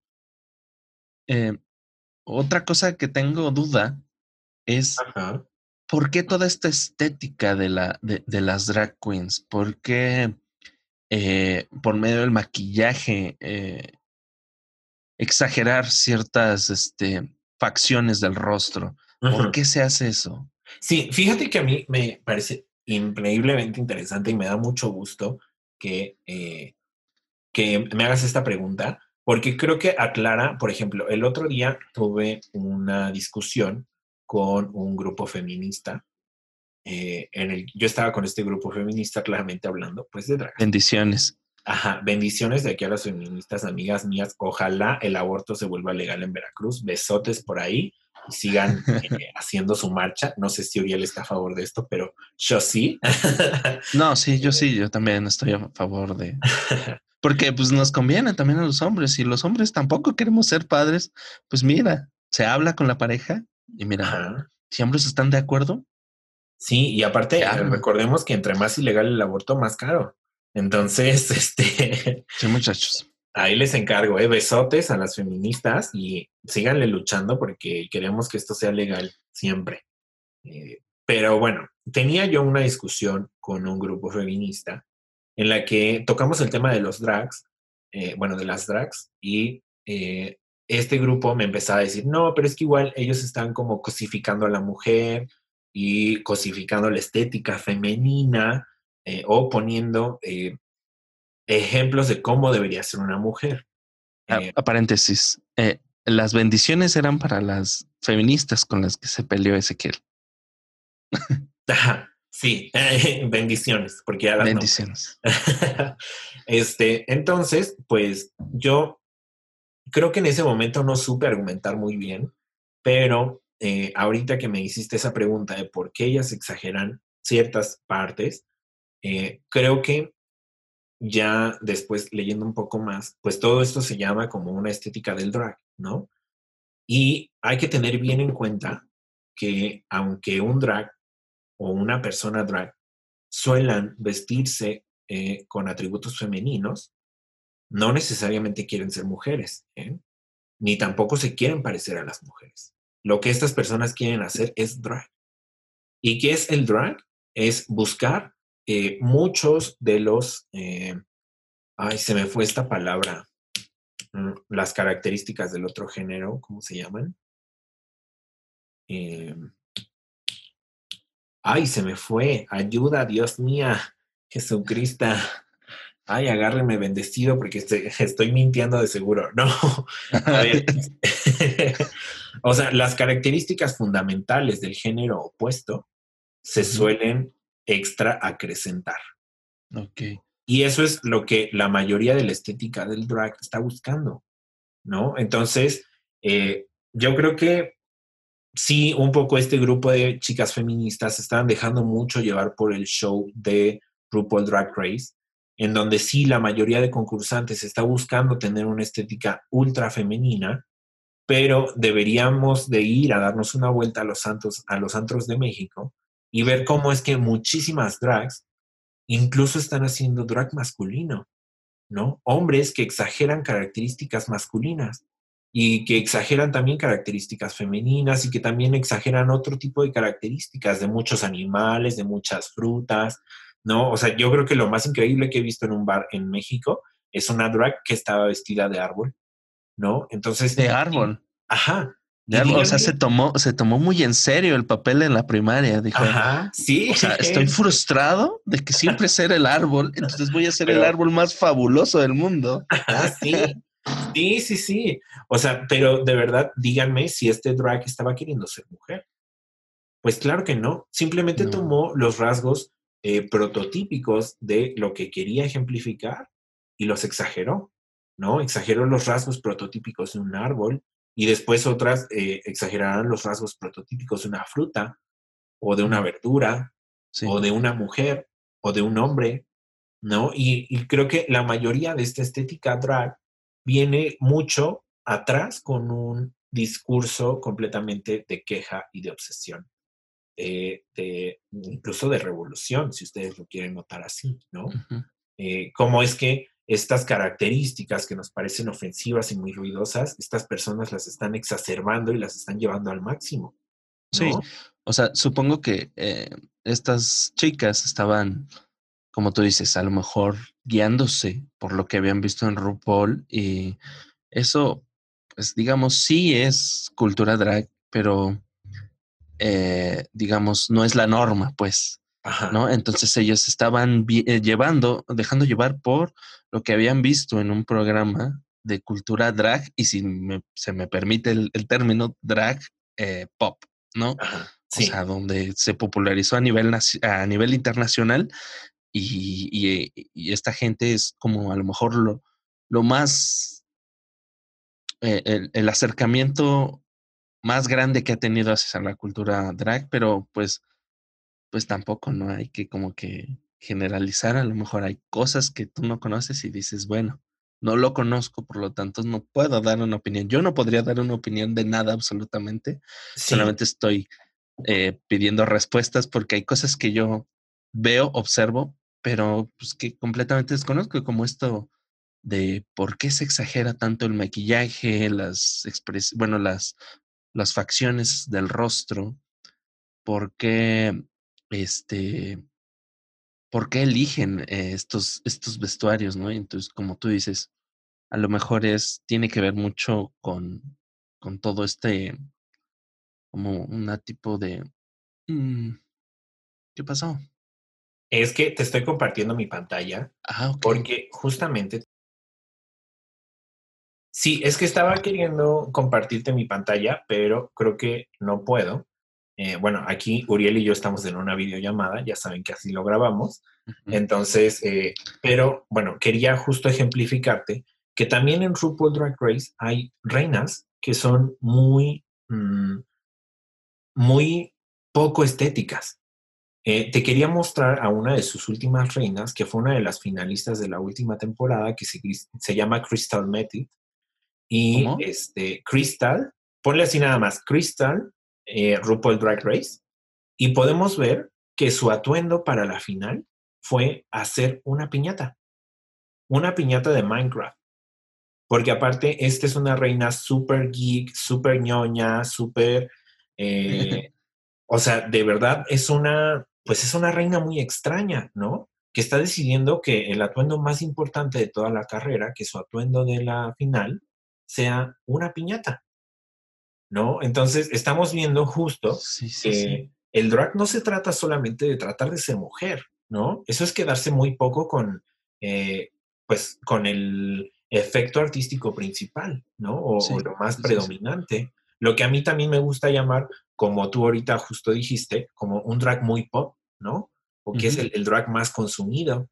Eh, otra cosa que tengo duda es ¿por qué toda esta estética de, la, de, de las drag queens? ¿Por qué eh, por medio del maquillaje, eh, exagerar ciertas este, facciones del rostro. ¿Por qué se hace eso? Sí, fíjate que a mí me parece increíblemente interesante y me da mucho gusto que, eh, que me hagas esta pregunta, porque creo que aclara, por ejemplo, el otro día tuve una discusión con un grupo feminista eh, en el, yo estaba con este grupo feminista claramente hablando pues de drag. Bendiciones. Ajá, bendiciones de aquí a las feministas, amigas mías. Ojalá el aborto se vuelva legal en Veracruz. Besotes por ahí y sigan eh, <laughs> haciendo su marcha. No sé si Uriel está a favor de esto, pero yo sí. no, sí, yo <laughs> sí, yo también estoy a favor de. <laughs> Porque pues nos conviene también a los hombres. Si los hombres tampoco queremos ser padres, pues mira, se habla con la pareja y mira, si ambos están de acuerdo, Sí, y aparte, recordemos que entre más ilegal el aborto, más caro. Entonces, <laughs> este. Sí, muchachos. Ahí les encargo, ¿eh? besotes a las feministas y síganle luchando porque queremos que esto sea legal siempre. Eh, pero bueno, tenía yo una discusión con un grupo feminista en la que tocamos el tema de los drags, eh, bueno, de las drags, y eh, este grupo me empezaba a decir, no, pero es que igual ellos están como cosificando a la mujer, y cosificando la estética femenina eh, o poniendo ejemplos de cómo debería ser una mujer. A, paréntesis, las bendiciones eran para las feministas con las que se peleó Ezequiel. Sí, <laughs> bendiciones, porque ya las Bendiciones. <laughs> este, entonces, pues yo creo que en ese momento no supe argumentar muy bien, pero eh, ahorita que me hiciste esa pregunta de por qué ellas exageran ciertas partes, eh, creo que ya después leyendo un poco más, pues todo esto se llama como una estética del drag, ¿no? Y hay que tener bien en cuenta que aunque un drag o una persona drag suelan vestirse eh, con atributos femeninos, no necesariamente quieren ser mujeres, ni tampoco se quieren parecer a las mujeres. Lo que estas personas quieren hacer es drag. ¿Y qué es el drag? Es buscar eh, muchos de los, eh, ay, se me fue esta palabra, mm, las características del otro género, ¿cómo se llaman? Ay, se me fue, ayuda, Dios mía, Jesucristo. Ay, agárreme bendecido porque estoy, <laughs> estoy mintiendo de seguro. No, a ver, <laughs> O sea, las características fundamentales del género opuesto se suelen extra acrecentar. Ok. Y eso es lo que la mayoría de la estética del drag está buscando, ¿no? Entonces, eh, yo creo que sí, un poco este grupo de chicas feministas se estaban dejando mucho llevar por el show de RuPaul Drag Race, en donde sí la mayoría de concursantes está buscando tener una estética ultra femenina, pero deberíamos de ir a darnos una vuelta a los santos, a los antros de México y ver cómo es que muchísimas drags incluso están haciendo drag masculino, ¿no? Hombres que exageran características masculinas y que exageran también características femeninas y que también exageran otro tipo de características de muchos animales, de muchas frutas, ¿no? O sea, yo creo que lo más increíble que he visto en un bar en México es una drag que estaba vestida de árbol, ¿no? Entonces... De árbol. Ajá. De árbol, o sea, se tomó, se tomó muy en serio el papel en la primaria. Dijo, Ajá, sí. O sea, <laughs> estoy frustrado de que siempre ser el árbol, entonces voy a ser el árbol más fabuloso del mundo. Ajá, sí. Sí, sí, sí. O sea, pero de verdad, díganme si este drag estaba queriendo ser mujer. Pues claro que no. Simplemente No. tomó los rasgos eh, prototípicos de lo que quería ejemplificar y los exageró, ¿no? Exageró los rasgos prototípicos de un árbol y después otras eh, exagerarán los rasgos prototípicos de una fruta o de una verdura Sí. o de una mujer o de un hombre, ¿no? Y, y creo que la mayoría de esta estética drag viene mucho atrás con un discurso completamente de queja y de obsesión, eh, de, incluso de revolución, si ustedes lo quieren notar así, ¿no? Eh, cómo es que estas características que nos parecen ofensivas y muy ruidosas, estas personas las están exacerbando y las están llevando al máximo. Sí, o sea, supongo que eh, estas chicas estaban, como tú dices, a lo mejor guiándose por lo que habían visto en RuPaul y eso, pues digamos, sí es cultura drag, pero eh, digamos, no es la norma, pues, Ajá. ¿no? Entonces ellos estaban eh, llevando, dejando llevar por lo que habían visto en un programa de cultura drag y si me- se me permite el, el término drag eh, pop, ¿no? Ajá. O sea, donde se popularizó a nivel, a nivel internacional y, y- y esta gente es como a lo mejor lo, lo más, eh, el, el acercamiento más grande que ha tenido hacia la cultura drag, pero pues, pues tampoco, ¿no? Hay que como que generalizar, a lo mejor hay cosas que tú no conoces y dices, bueno, no lo conozco, por lo tanto no puedo dar una opinión. Yo no podría dar una opinión de nada absolutamente sí. solamente estoy eh, pidiendo respuestas porque hay cosas que yo veo, observo, pero pues que completamente desconozco, como esto de por qué se exagera tanto el maquillaje, las expres bueno, las, las facciones del rostro, por qué este por qué eligen eh, estos, estos vestuarios, ¿no? Entonces, como tú dices, a lo mejor es, tiene que ver mucho con, con todo este, como una tipo de Mm, ¿Qué pasó? Es que te estoy compartiendo mi pantalla Ah, porque justamente... Sí, es que estaba queriendo compartirte mi pantalla, pero creo que no puedo. Eh, bueno, aquí Uriel y yo estamos en una videollamada, ya saben que así lo grabamos. Entonces, eh, pero bueno, quería justo ejemplificarte que también en RuPaul Drag Race hay reinas que son muy, mm, muy poco estéticas. Eh, te quería mostrar a una de sus últimas reinas, que fue una de las finalistas de la última temporada, que se, se llama Crystal Method. Y ¿Cómo? este, Crystal, ponle así nada más, Crystal, eh, RuPaul Drag Race, y podemos ver que su atuendo para la final fue hacer una piñata, una piñata de Minecraft. Porque aparte, esta es una reina súper geek, súper ñoña, súper... eh, <laughs> o sea, de verdad es una, pues es una reina muy extraña, ¿no? Que está decidiendo que el atuendo más importante de toda la carrera, que su atuendo de la final, sea una piñata, ¿no? Entonces, estamos viendo justo Sí, sí, que sí. el drag no se trata solamente de tratar de ser mujer, ¿no? Eso es quedarse muy poco con, eh, pues, con el efecto artístico principal, ¿no? O, lo más predominante. Lo que a mí también me gusta llamar, como tú ahorita justo dijiste, como un drag muy pop, ¿no? O que es el, el drag más consumido,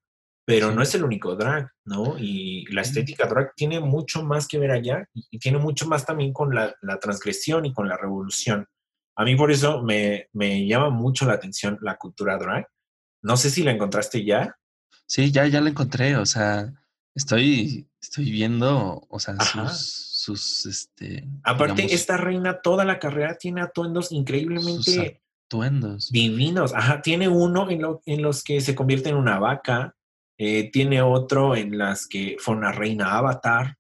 pero Sí. no es el único drag, ¿no? Y la estética drag tiene mucho más que ver allá y, y tiene mucho más también con la, la transgresión y con la revolución. A mí por eso me, me llama mucho la atención la cultura drag. No sé si la encontraste ya. Sí, ya, ya la encontré. O sea, estoy, estoy viendo, o sea, sus, sus, este, Aparte, digamos, esta reina toda la carrera tiene atuendos increíblemente atuendos. Divinos. Ajá, tiene uno en, en los que se convierte en una vaca, eh, tiene otro en las que fue una reina avatar.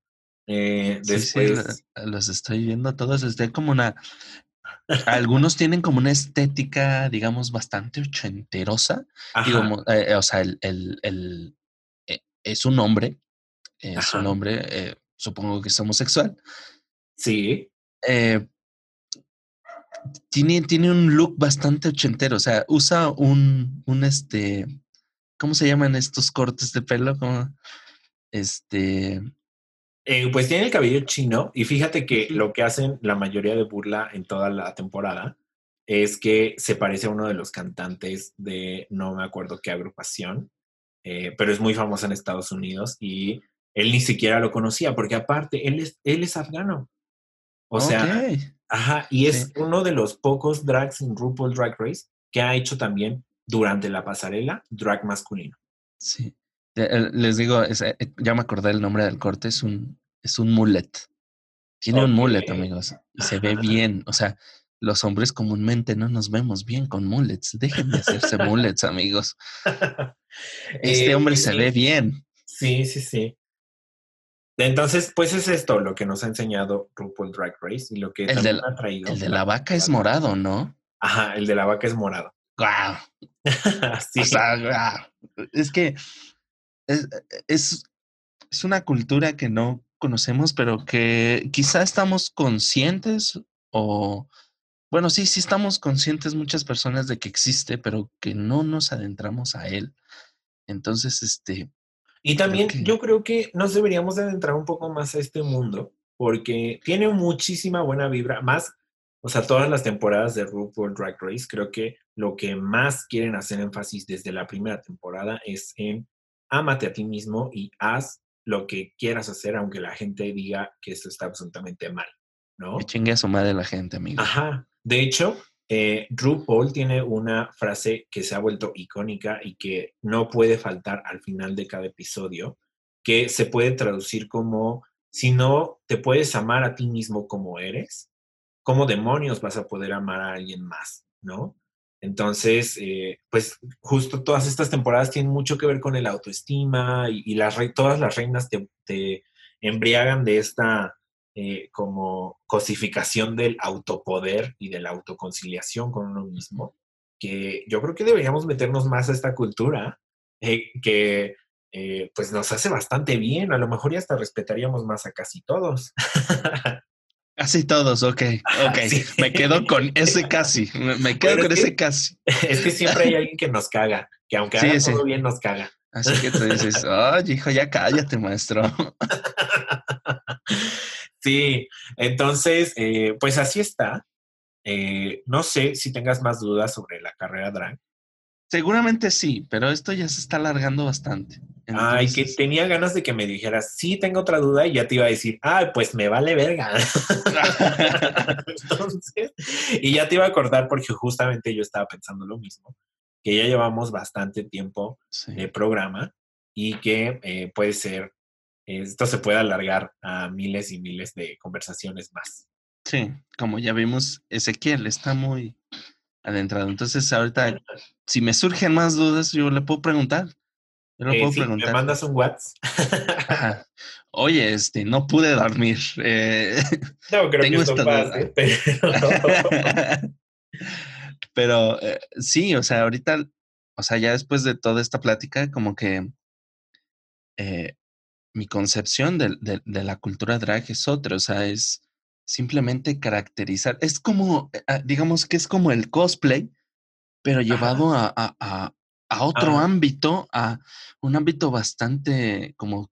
Eh, después... los estoy viendo todos. Este como una. <laughs> Algunos tienen como una estética, digamos, bastante ochenterosa. Eh, o sea, el, el, es un hombre. Es un hombre, supongo que es homosexual. Sí. tiene, tiene un look bastante ochentero. O sea, usa un, un este ¿Cómo se llaman estos cortes de pelo? Como, este. Eh, pues tiene el cabello chino y fíjate que lo que hacen la mayoría de burla en toda la temporada es que se parece a uno de los cantantes de no me acuerdo qué agrupación, eh, pero es muy famoso en Estados Unidos y él ni siquiera lo conocía porque aparte él es, él es afgano. O sea, ajá, y es uno de los pocos drags en RuPaul Drag Race que ha hecho también durante la pasarela drag masculino. Sí. Les digo, eh, ya me acordé el nombre del corte, es un, es un mullet. Tiene un mullet, amigos. Y se ve <laughs> bien. O sea, los hombres comúnmente no nos vemos bien con mullets. Dejen de hacerse <laughs> mullets, amigos. <laughs> Este hombre se ve bien. Sí, sí, sí. Entonces, pues es esto lo que nos ha enseñado RuPaul Drag Race y lo que el también ha traído. El de la vaca es morado, ¿no? Ajá, el de la vaca es morado. <laughs> Es que es, es, una cultura que no conocemos, pero que quizá estamos conscientes o, bueno, sí, sí estamos conscientes muchas personas de que existe, pero que no nos adentramos a él. Entonces, este... Y también yo creo que nos deberíamos adentrar un poco más a este mundo, porque tiene muchísima buena vibra, más o sea, todas las temporadas de RuPaul Drag Race, creo que lo que más quieren hacer énfasis desde la primera temporada es en ámate a ti mismo y haz lo que quieras hacer, aunque la gente diga que esto está absolutamente mal, ¿no? Que chingue a su madre la gente, amigo. Ajá. De hecho, eh, RuPaul tiene una frase que se ha vuelto icónica y que no puede faltar al final de cada episodio, que se puede traducir como, si no te puedes amar a ti mismo como eres, ¿cómo demonios vas a poder amar a alguien más? ¿No? Entonces, eh, pues justo todas estas temporadas tienen mucho que ver con el autoestima y, las todas las reinas te, embriagan de esta eh, como cosificación del autopoder y de la autoconciliación con uno mismo, que yo creo que deberíamos meternos más a esta cultura, eh, que pues nos hace bastante bien, a lo mejor ya hasta respetaríamos más a casi todos. Casi todos, ok, ok. <laughs> Me quedo con ese casi, me, quedo con ese casi. Es que siempre hay alguien que nos caga, que aunque haga todo bien nos caga. Así que tú dices, <laughs> oye, hijo, ya cállate, maestro. <laughs> Sí, entonces, eh, pues así está. Eh, no sé si tengas más dudas sobre la carrera drag. Seguramente sí, pero esto ya se está alargando bastante. Ay, que tenía ganas de que me dijeras, sí, tengo otra duda, y ya te iba a decir, ay, pues me vale verga. <laughs> <laughs> Entonces, y ya te iba a acordar porque justamente yo estaba pensando lo mismo, que ya llevamos bastante tiempo de programa y que eh, puede ser, esto se puede alargar a miles y miles de conversaciones más. Sí, como ya vimos, Ezequiel está muy adentrado. Entonces, ahorita, si me surgen más dudas, yo le puedo preguntar. Yo le eh, puedo preguntar. Me mandas un WhatsApp. <laughs> Oye, este, no pude dormir. Eh, <laughs> no, creo tengo que pase, pero... <laughs> pero eh, sí, o sea, ahorita, o sea, ya después de toda esta plática, como que mi concepción de, de, la cultura drag es otra, o sea, es simplemente caracterizar. Es como, eh, ah, digamos que es como el cosplay, pero llevado a, a, a, otro ámbito, a un ámbito bastante, como,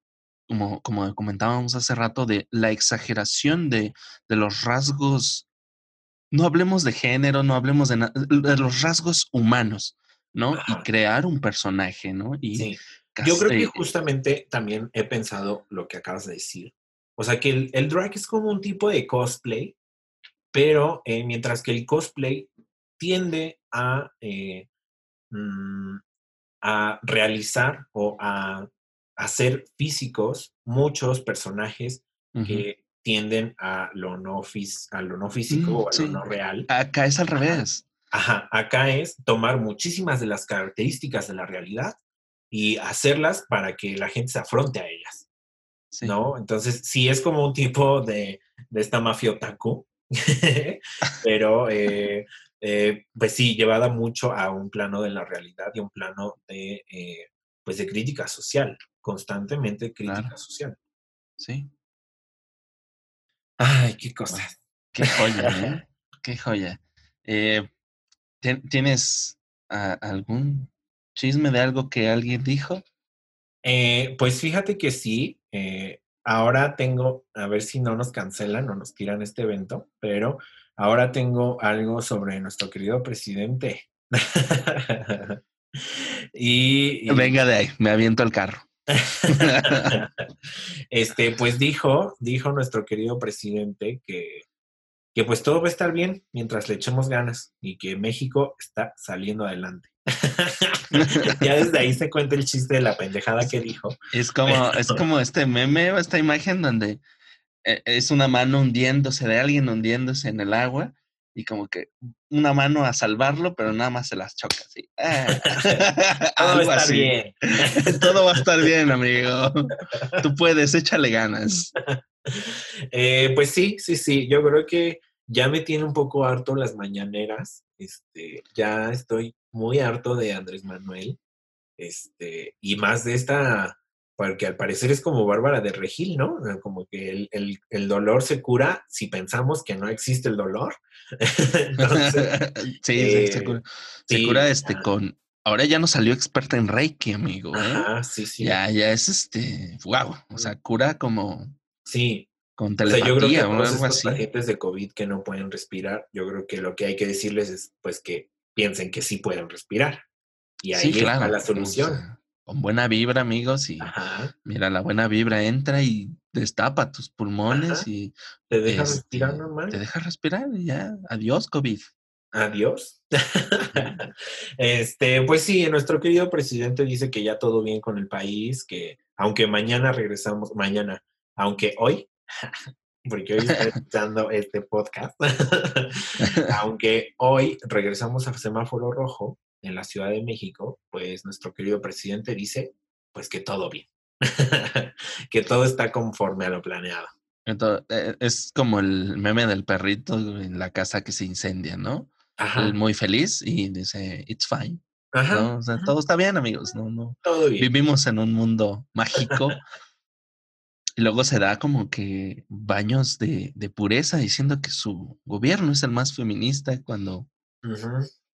como, como comentábamos hace rato, de la exageración de, de los rasgos. No hablemos de género, no hablemos de, de los rasgos humanos, ¿no? Y crear un personaje, ¿no? Y sí. Yo creo que justamente también he pensado lo que acabas de decir, o sea que el, drag es como un tipo de cosplay, pero eh, mientras que el cosplay tiende a, eh, mm, a realizar o a hacer físicos muchos personajes que tienden a lo no, a lo no físico mm, o a lo no real. Acá es al revés. Ajá, acá es tomar muchísimas de las características de la realidad y hacerlas para que la gente se afronte a ellas. ¿No? Entonces, sí es como un tipo de, de esta mafia otaku, <laughs> pero eh, eh, pues sí, llevada mucho a un plano de la realidad y un plano de, eh, pues de crítica social, constantemente crítica social. Sí. Ay, qué cosas. Qué joya, ¿eh? <laughs> qué joya. ¿Tienes algún chisme de algo que alguien dijo? pues fíjate que sí. ahora tengo, a ver si no nos cancelan o nos tiran este evento, pero Ahora tengo algo sobre nuestro querido presidente. <laughs> y, Venga de ahí, me aviento al carro. <laughs> <laughs> este, pues dijo, dijo nuestro querido presidente que, que pues todo va a estar bien mientras le echemos ganas y que México está saliendo adelante. <laughs> ya desde ahí se cuenta el chiste de la pendejada que dijo. Es como, es como este meme, esta imagen donde e, es una mano hundiéndose de alguien hundiéndose en el agua y como que una mano a salvarlo, pero nada más se las choca así. <laughs> Todo va a estar bien. <laughs> Todo va a estar bien, amigo. Tú puedes, échale ganas. <laughs> Eh, pues sí, sí, sí. Yo creo que ya me tiene un poco harto las mañaneras. Este, ya estoy muy harto de Andrés Manuel. Este, y más de esta porque al parecer es como Bárbara de Regil, ¿no? Como que el, dolor se cura si pensamos que no existe el dolor. <laughs> <laughs> sí, se, cura, se cura este con... Ahora ya no salió experta en Reiki, amigo. ¿eh? Ajá, sí, sí. Ya, ya es este, wow, o sea, cura como... Sí. Con telepatía o, sea, yo creo que o algo así. pacientes de COVID que no pueden respirar, yo creo que lo que hay que decirles es pues que piensen que sí pueden respirar. Y ahí está la solución con buena vibra, amigos, y mira, la buena vibra entra y destapa tus pulmones y te deja respirar este, normal. Te deja respirar y ya, adiós COVID. Adiós. <laughs> este, pues sí, nuestro querido presidente dice que ya todo bien con el país, que aunque mañana regresamos, mañana, aunque hoy, <laughs> porque hoy está escuchando este podcast, <laughs> aunque hoy regresamos al semáforo rojo, en la Ciudad de México, pues nuestro querido presidente dice, pues que todo bien, <laughs> que todo está conforme a lo planeado. Entonces, eh, es como el meme del perrito en la casa que se incendia, ¿no? Ajá. muy feliz y dice, it's fine. Ajá, O sea, todo está bien, amigos. No, no. Todo bien. Vivimos en un mundo mágico. Y luego se da como que baños de, de, pureza diciendo que su gobierno es el más feminista cuando.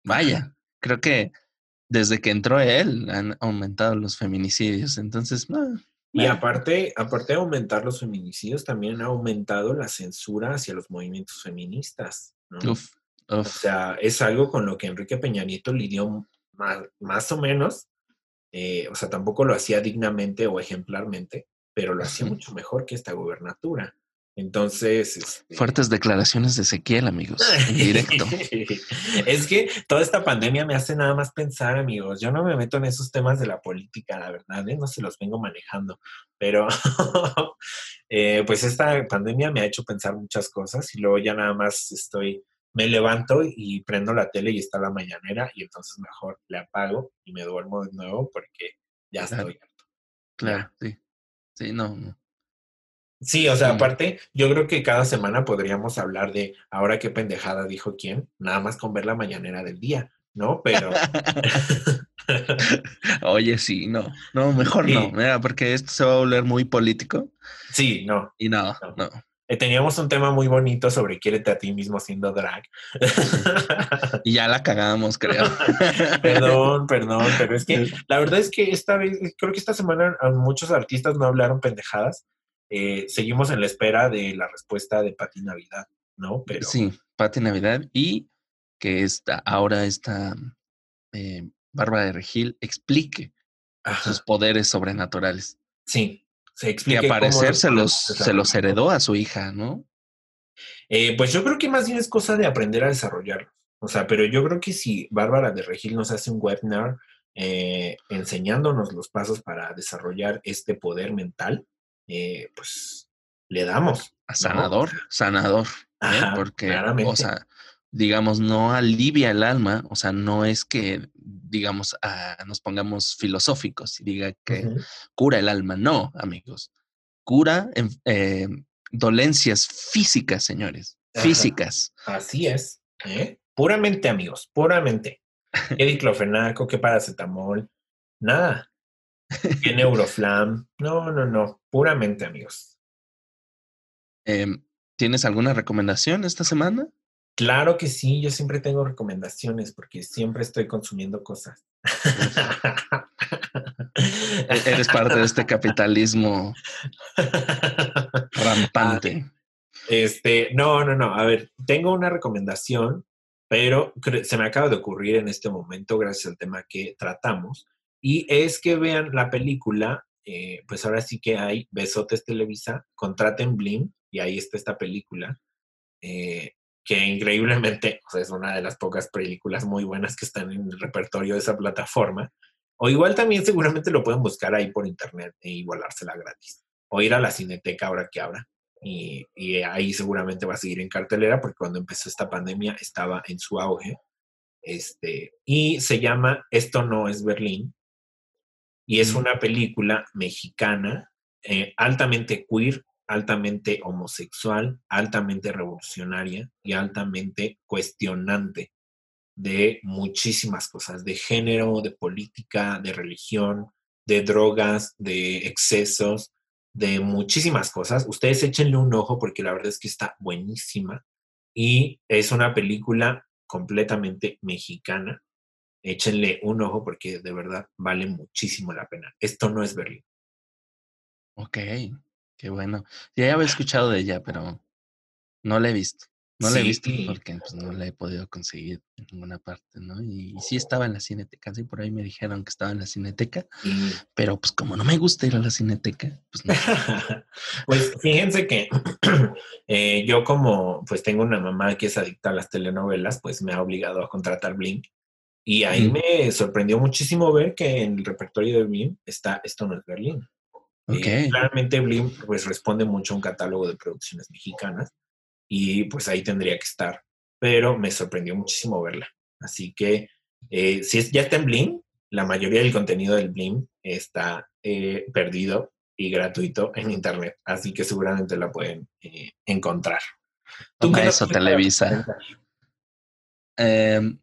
Vaya, creo que desde que entró él han aumentado los feminicidios. Entonces, no. Y aparte, aparte de aumentar los feminicidios, también ha aumentado la censura hacia los movimientos feministas. Uf, O sea, es algo con lo que Enrique Peña Nieto lidió más, más o menos. Eh, o sea, tampoco lo hacía dignamente o ejemplarmente, pero lo hacía mucho mejor que esta gubernatura. Entonces. Este Fuertes declaraciones de Ezequiel, amigos, en directo. <laughs> es que toda esta pandemia me hace nada más pensar, amigos. Yo no me meto en esos temas de la política, la verdad, ¿eh? no se los vengo manejando. Pero, <laughs> eh, pues esta pandemia me ha hecho pensar muchas cosas y luego ya nada más estoy. Me levanto y prendo la tele y está la mañanera y entonces mejor le apago y me duermo de nuevo porque ya estoy harto. Claro, sí. Sí, no, no. Sí, o sea, aparte, yo creo que cada semana podríamos hablar de ahora qué pendejada dijo quién, nada más con ver la mañanera del día, ¿no? Pero. <laughs> <laughs> Oye, sí, no, no, mejor no, mira, porque esto se va a volver muy político. Sí, no. Y no, no. Eh, teníamos un tema muy bonito sobre quiérete a ti mismo siendo drag. <laughs> y ya la cagamos, creo. <laughs> perdón, perdón, pero es que la verdad es que esta vez, creo que esta semana muchos artistas no hablaron pendejadas eh, seguimos en la espera de la respuesta de Pati Navidad, ¿no? Pero... Sí, Pati Navidad y que esta, ahora esta eh, Bárbara de Regil explique sus poderes sobrenaturales. Sí, se explica. Y a parecer se los, se los heredó a su hija, ¿no? Eh, pues yo creo que más bien es cosa de aprender a desarrollarlos. O sea, pero yo creo que si Bárbara de Regil nos hace un webinar enseñándonos los pasos para desarrollar este poder mental, eh, pues le damos. A sanador, sanador. ¿eh? porque, o sea, digamos, no alivia el alma, o sea, no es que, digamos, ah, nos pongamos filosóficos y diga que cura el alma, no, amigos, cura eh, dolencias físicas, señores, físicas. Así es, ¿eh? puramente, amigos, puramente. ¿Qué diclofenaco, qué paracetamol? Nada. ¿Qué <laughs> neuroflam? No, no, no, puramente, amigos. Em, ¿Tienes alguna recomendación esta semana? Claro que sí, yo siempre tengo recomendaciones porque siempre estoy consumiendo cosas. <laughs> E-, eres parte de este capitalismo rampante. Este, no, no, no. A ver, tengo una recomendación, pero se me acaba de ocurrir en este momento gracias al tema que tratamos. Y es que vean la película, eh, pues ahora sí que hay Besotes Televisa, contraten Blim y ahí está esta película. Eh, que increíblemente <laughs> es una de las pocas películas muy buenas que están en el repertorio de esa plataforma. O igual también seguramente lo pueden buscar ahí por internet e igualársela gratis. O ir a la cineteca ahora que abra. Y, ahí seguramente va a seguir en cartelera porque cuando empezó esta pandemia estaba en su auge. Este, y se llama Esto no es Berlín. Y es una película mexicana eh, altamente queer, altamente homosexual, altamente revolucionaria y altamente cuestionante de muchísimas cosas, de género, de política, de religión, de drogas, de excesos, de muchísimas cosas. Ustedes échenle un ojo porque la verdad es que está buenísima y es una película completamente mexicana. Échenle un ojo porque de verdad vale muchísimo la pena. Esto no es Berlín. Ok. Qué bueno. Ya había escuchado de ella, pero no la he visto. No la he visto porque pues, no la he podido conseguir en ninguna parte, ¿no? Y, sí estaba en la cineteca, sí, por ahí me dijeron que estaba en la cineteca, pero pues como no me gusta ir a la cineteca, pues no. <laughs> pues fíjense que <clears throat> eh, yo como pues tengo una mamá que es adicta a las telenovelas, pues me ha obligado a contratar Blink. Y ahí me sorprendió muchísimo ver que en el repertorio de Blink está Esto no es Berlín. Eh, claramente Blim pues responde mucho a un catálogo de producciones mexicanas y pues ahí tendría que estar, pero me sorprendió muchísimo verla. Así que eh, si es, ya está en Blim, la mayoría del contenido del Blim está eh, perdido y gratuito en internet, así que seguramente la pueden encontrar. ¿Tú qué eso, Televisa. Em,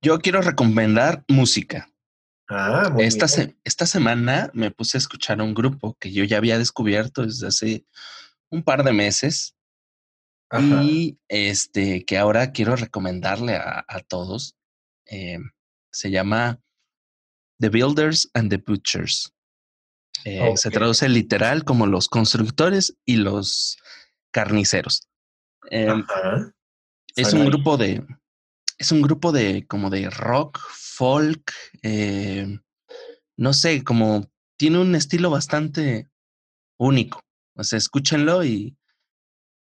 yo quiero recomendar música. Ah, esta, esta semana me puse a escuchar un grupo que yo ya había descubierto desde hace un par de meses y este que ahora quiero recomendarle a, todos. Eh, se llama The Builders and the Butchers. Eh, se traduce literal como los constructores y los carniceros. Em, es un grupo de, es un grupo de como de rock, folk, eh, no sé, como tiene un estilo bastante único. O sea, escúchenlo y,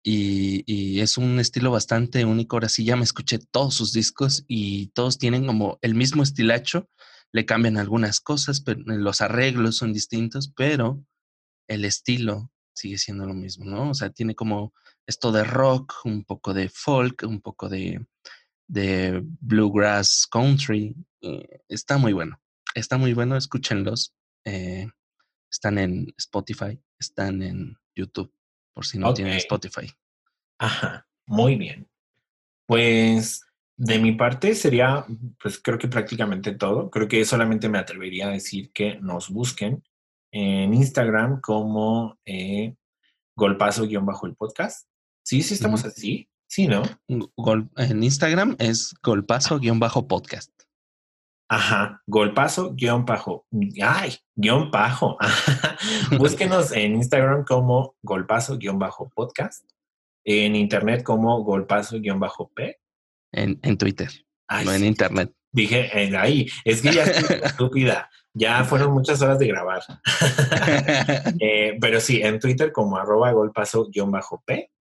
y, es un estilo bastante único. Ahora sí ya me escuché todos sus discos y todos tienen como el mismo estilacho. Le cambian algunas cosas, pero los arreglos son distintos, pero el estilo sigue siendo lo mismo, ¿no? O sea, tiene como esto de rock, un poco de folk, un poco de, de bluegrass country. Eh, está muy bueno. Está muy bueno, escúchenlos. Eh, están en Spotify, están en YouTube, por si no tienen Spotify. Ajá, muy bien. Pues de mi parte sería, pues creo que prácticamente todo. Creo que solamente me atrevería a decir que nos busquen en Instagram como eh, golpazo-el podcast. Sí, sí estamos así. Sí, ¿no? en Instagram es golpazo-podcast. Ajá, golpazo guion bajo. Ay, guion bajo. <laughs> Búsquenos en Instagram como golpazo guion bajo podcast. En internet como golpazo guion bajo P. En, Twitter. no en internet. Dije ahí. Es que ya estoy <laughs> estúpida. Ya fueron muchas horas de grabar. <laughs> Eh, pero sí, en Twitter como arroba golpazo guion bajo P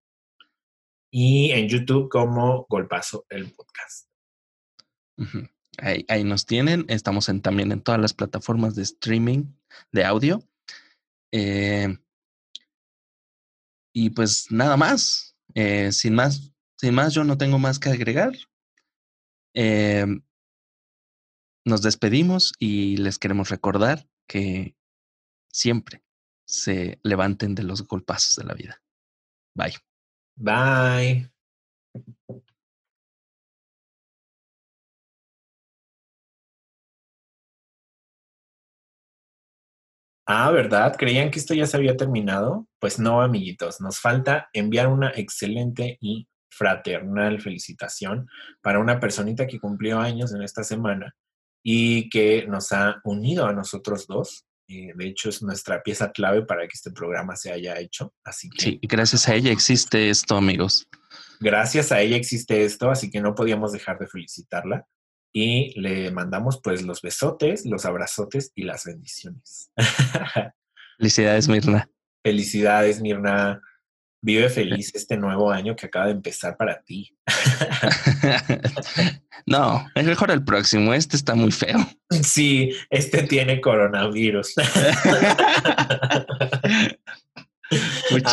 y en YouTube como Golpazo el podcast. ahí, nos tienen. Estamos también en todas las plataformas de streaming de audio. Eh, y pues nada más. Eh, sin más, sin más, yo no tengo más que agregar. Em, nos despedimos y les queremos recordar que siempre se levanten de los golpazos de la vida. Bye. Bye. Ah, ¿verdad? ¿Creían que esto ya se había terminado? Pues no, amiguitos, nos falta enviar una excelente y fraternal felicitación para una personita que cumplió años en esta semana y que nos ha unido a nosotros dos. Eh, de hecho, es nuestra pieza clave para que este programa se haya hecho. Así que. Sí, gracias a ella existe esto, amigos. Gracias a ella existe esto, así que no podíamos dejar de felicitarla y le mandamos pues los besotes, los abrazotes y las bendiciones. <laughs> Felicidades, Mirna. Felicidades, Mirna. Vive feliz <laughs> este nuevo año que acaba de empezar para ti. <laughs> no, es mejor el próximo. Este está muy feo. Sí, este tiene coronavirus. <laughs>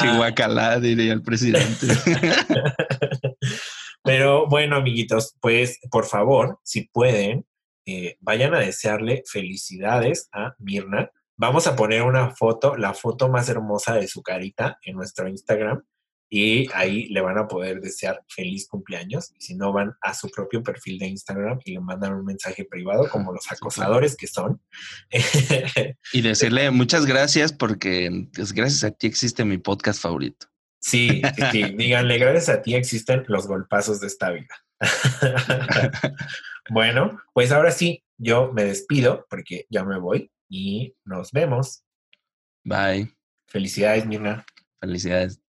Chihuacalá, diría el presidente. Pero bueno, amiguitos, pues por favor, si pueden, eh, vayan a desearle felicidades a Mirna. Vamos a poner una foto, la foto más hermosa de su carita en nuestro Instagram y ahí le van a poder desear feliz cumpleaños. Y si no, van a su propio perfil de Instagram y le mandan un mensaje privado como los acosadores que son. <laughs> y decirle muchas gracias porque pues, gracias a ti existe mi podcast favorito. Sí, sí, <laughs> díganle, gracias a ti existen los golpazos de esta vida. <laughs> bueno, pues ahora sí, yo me despido porque ya me voy y nos vemos. Bye. Felicidades, Mirna. Felicidades.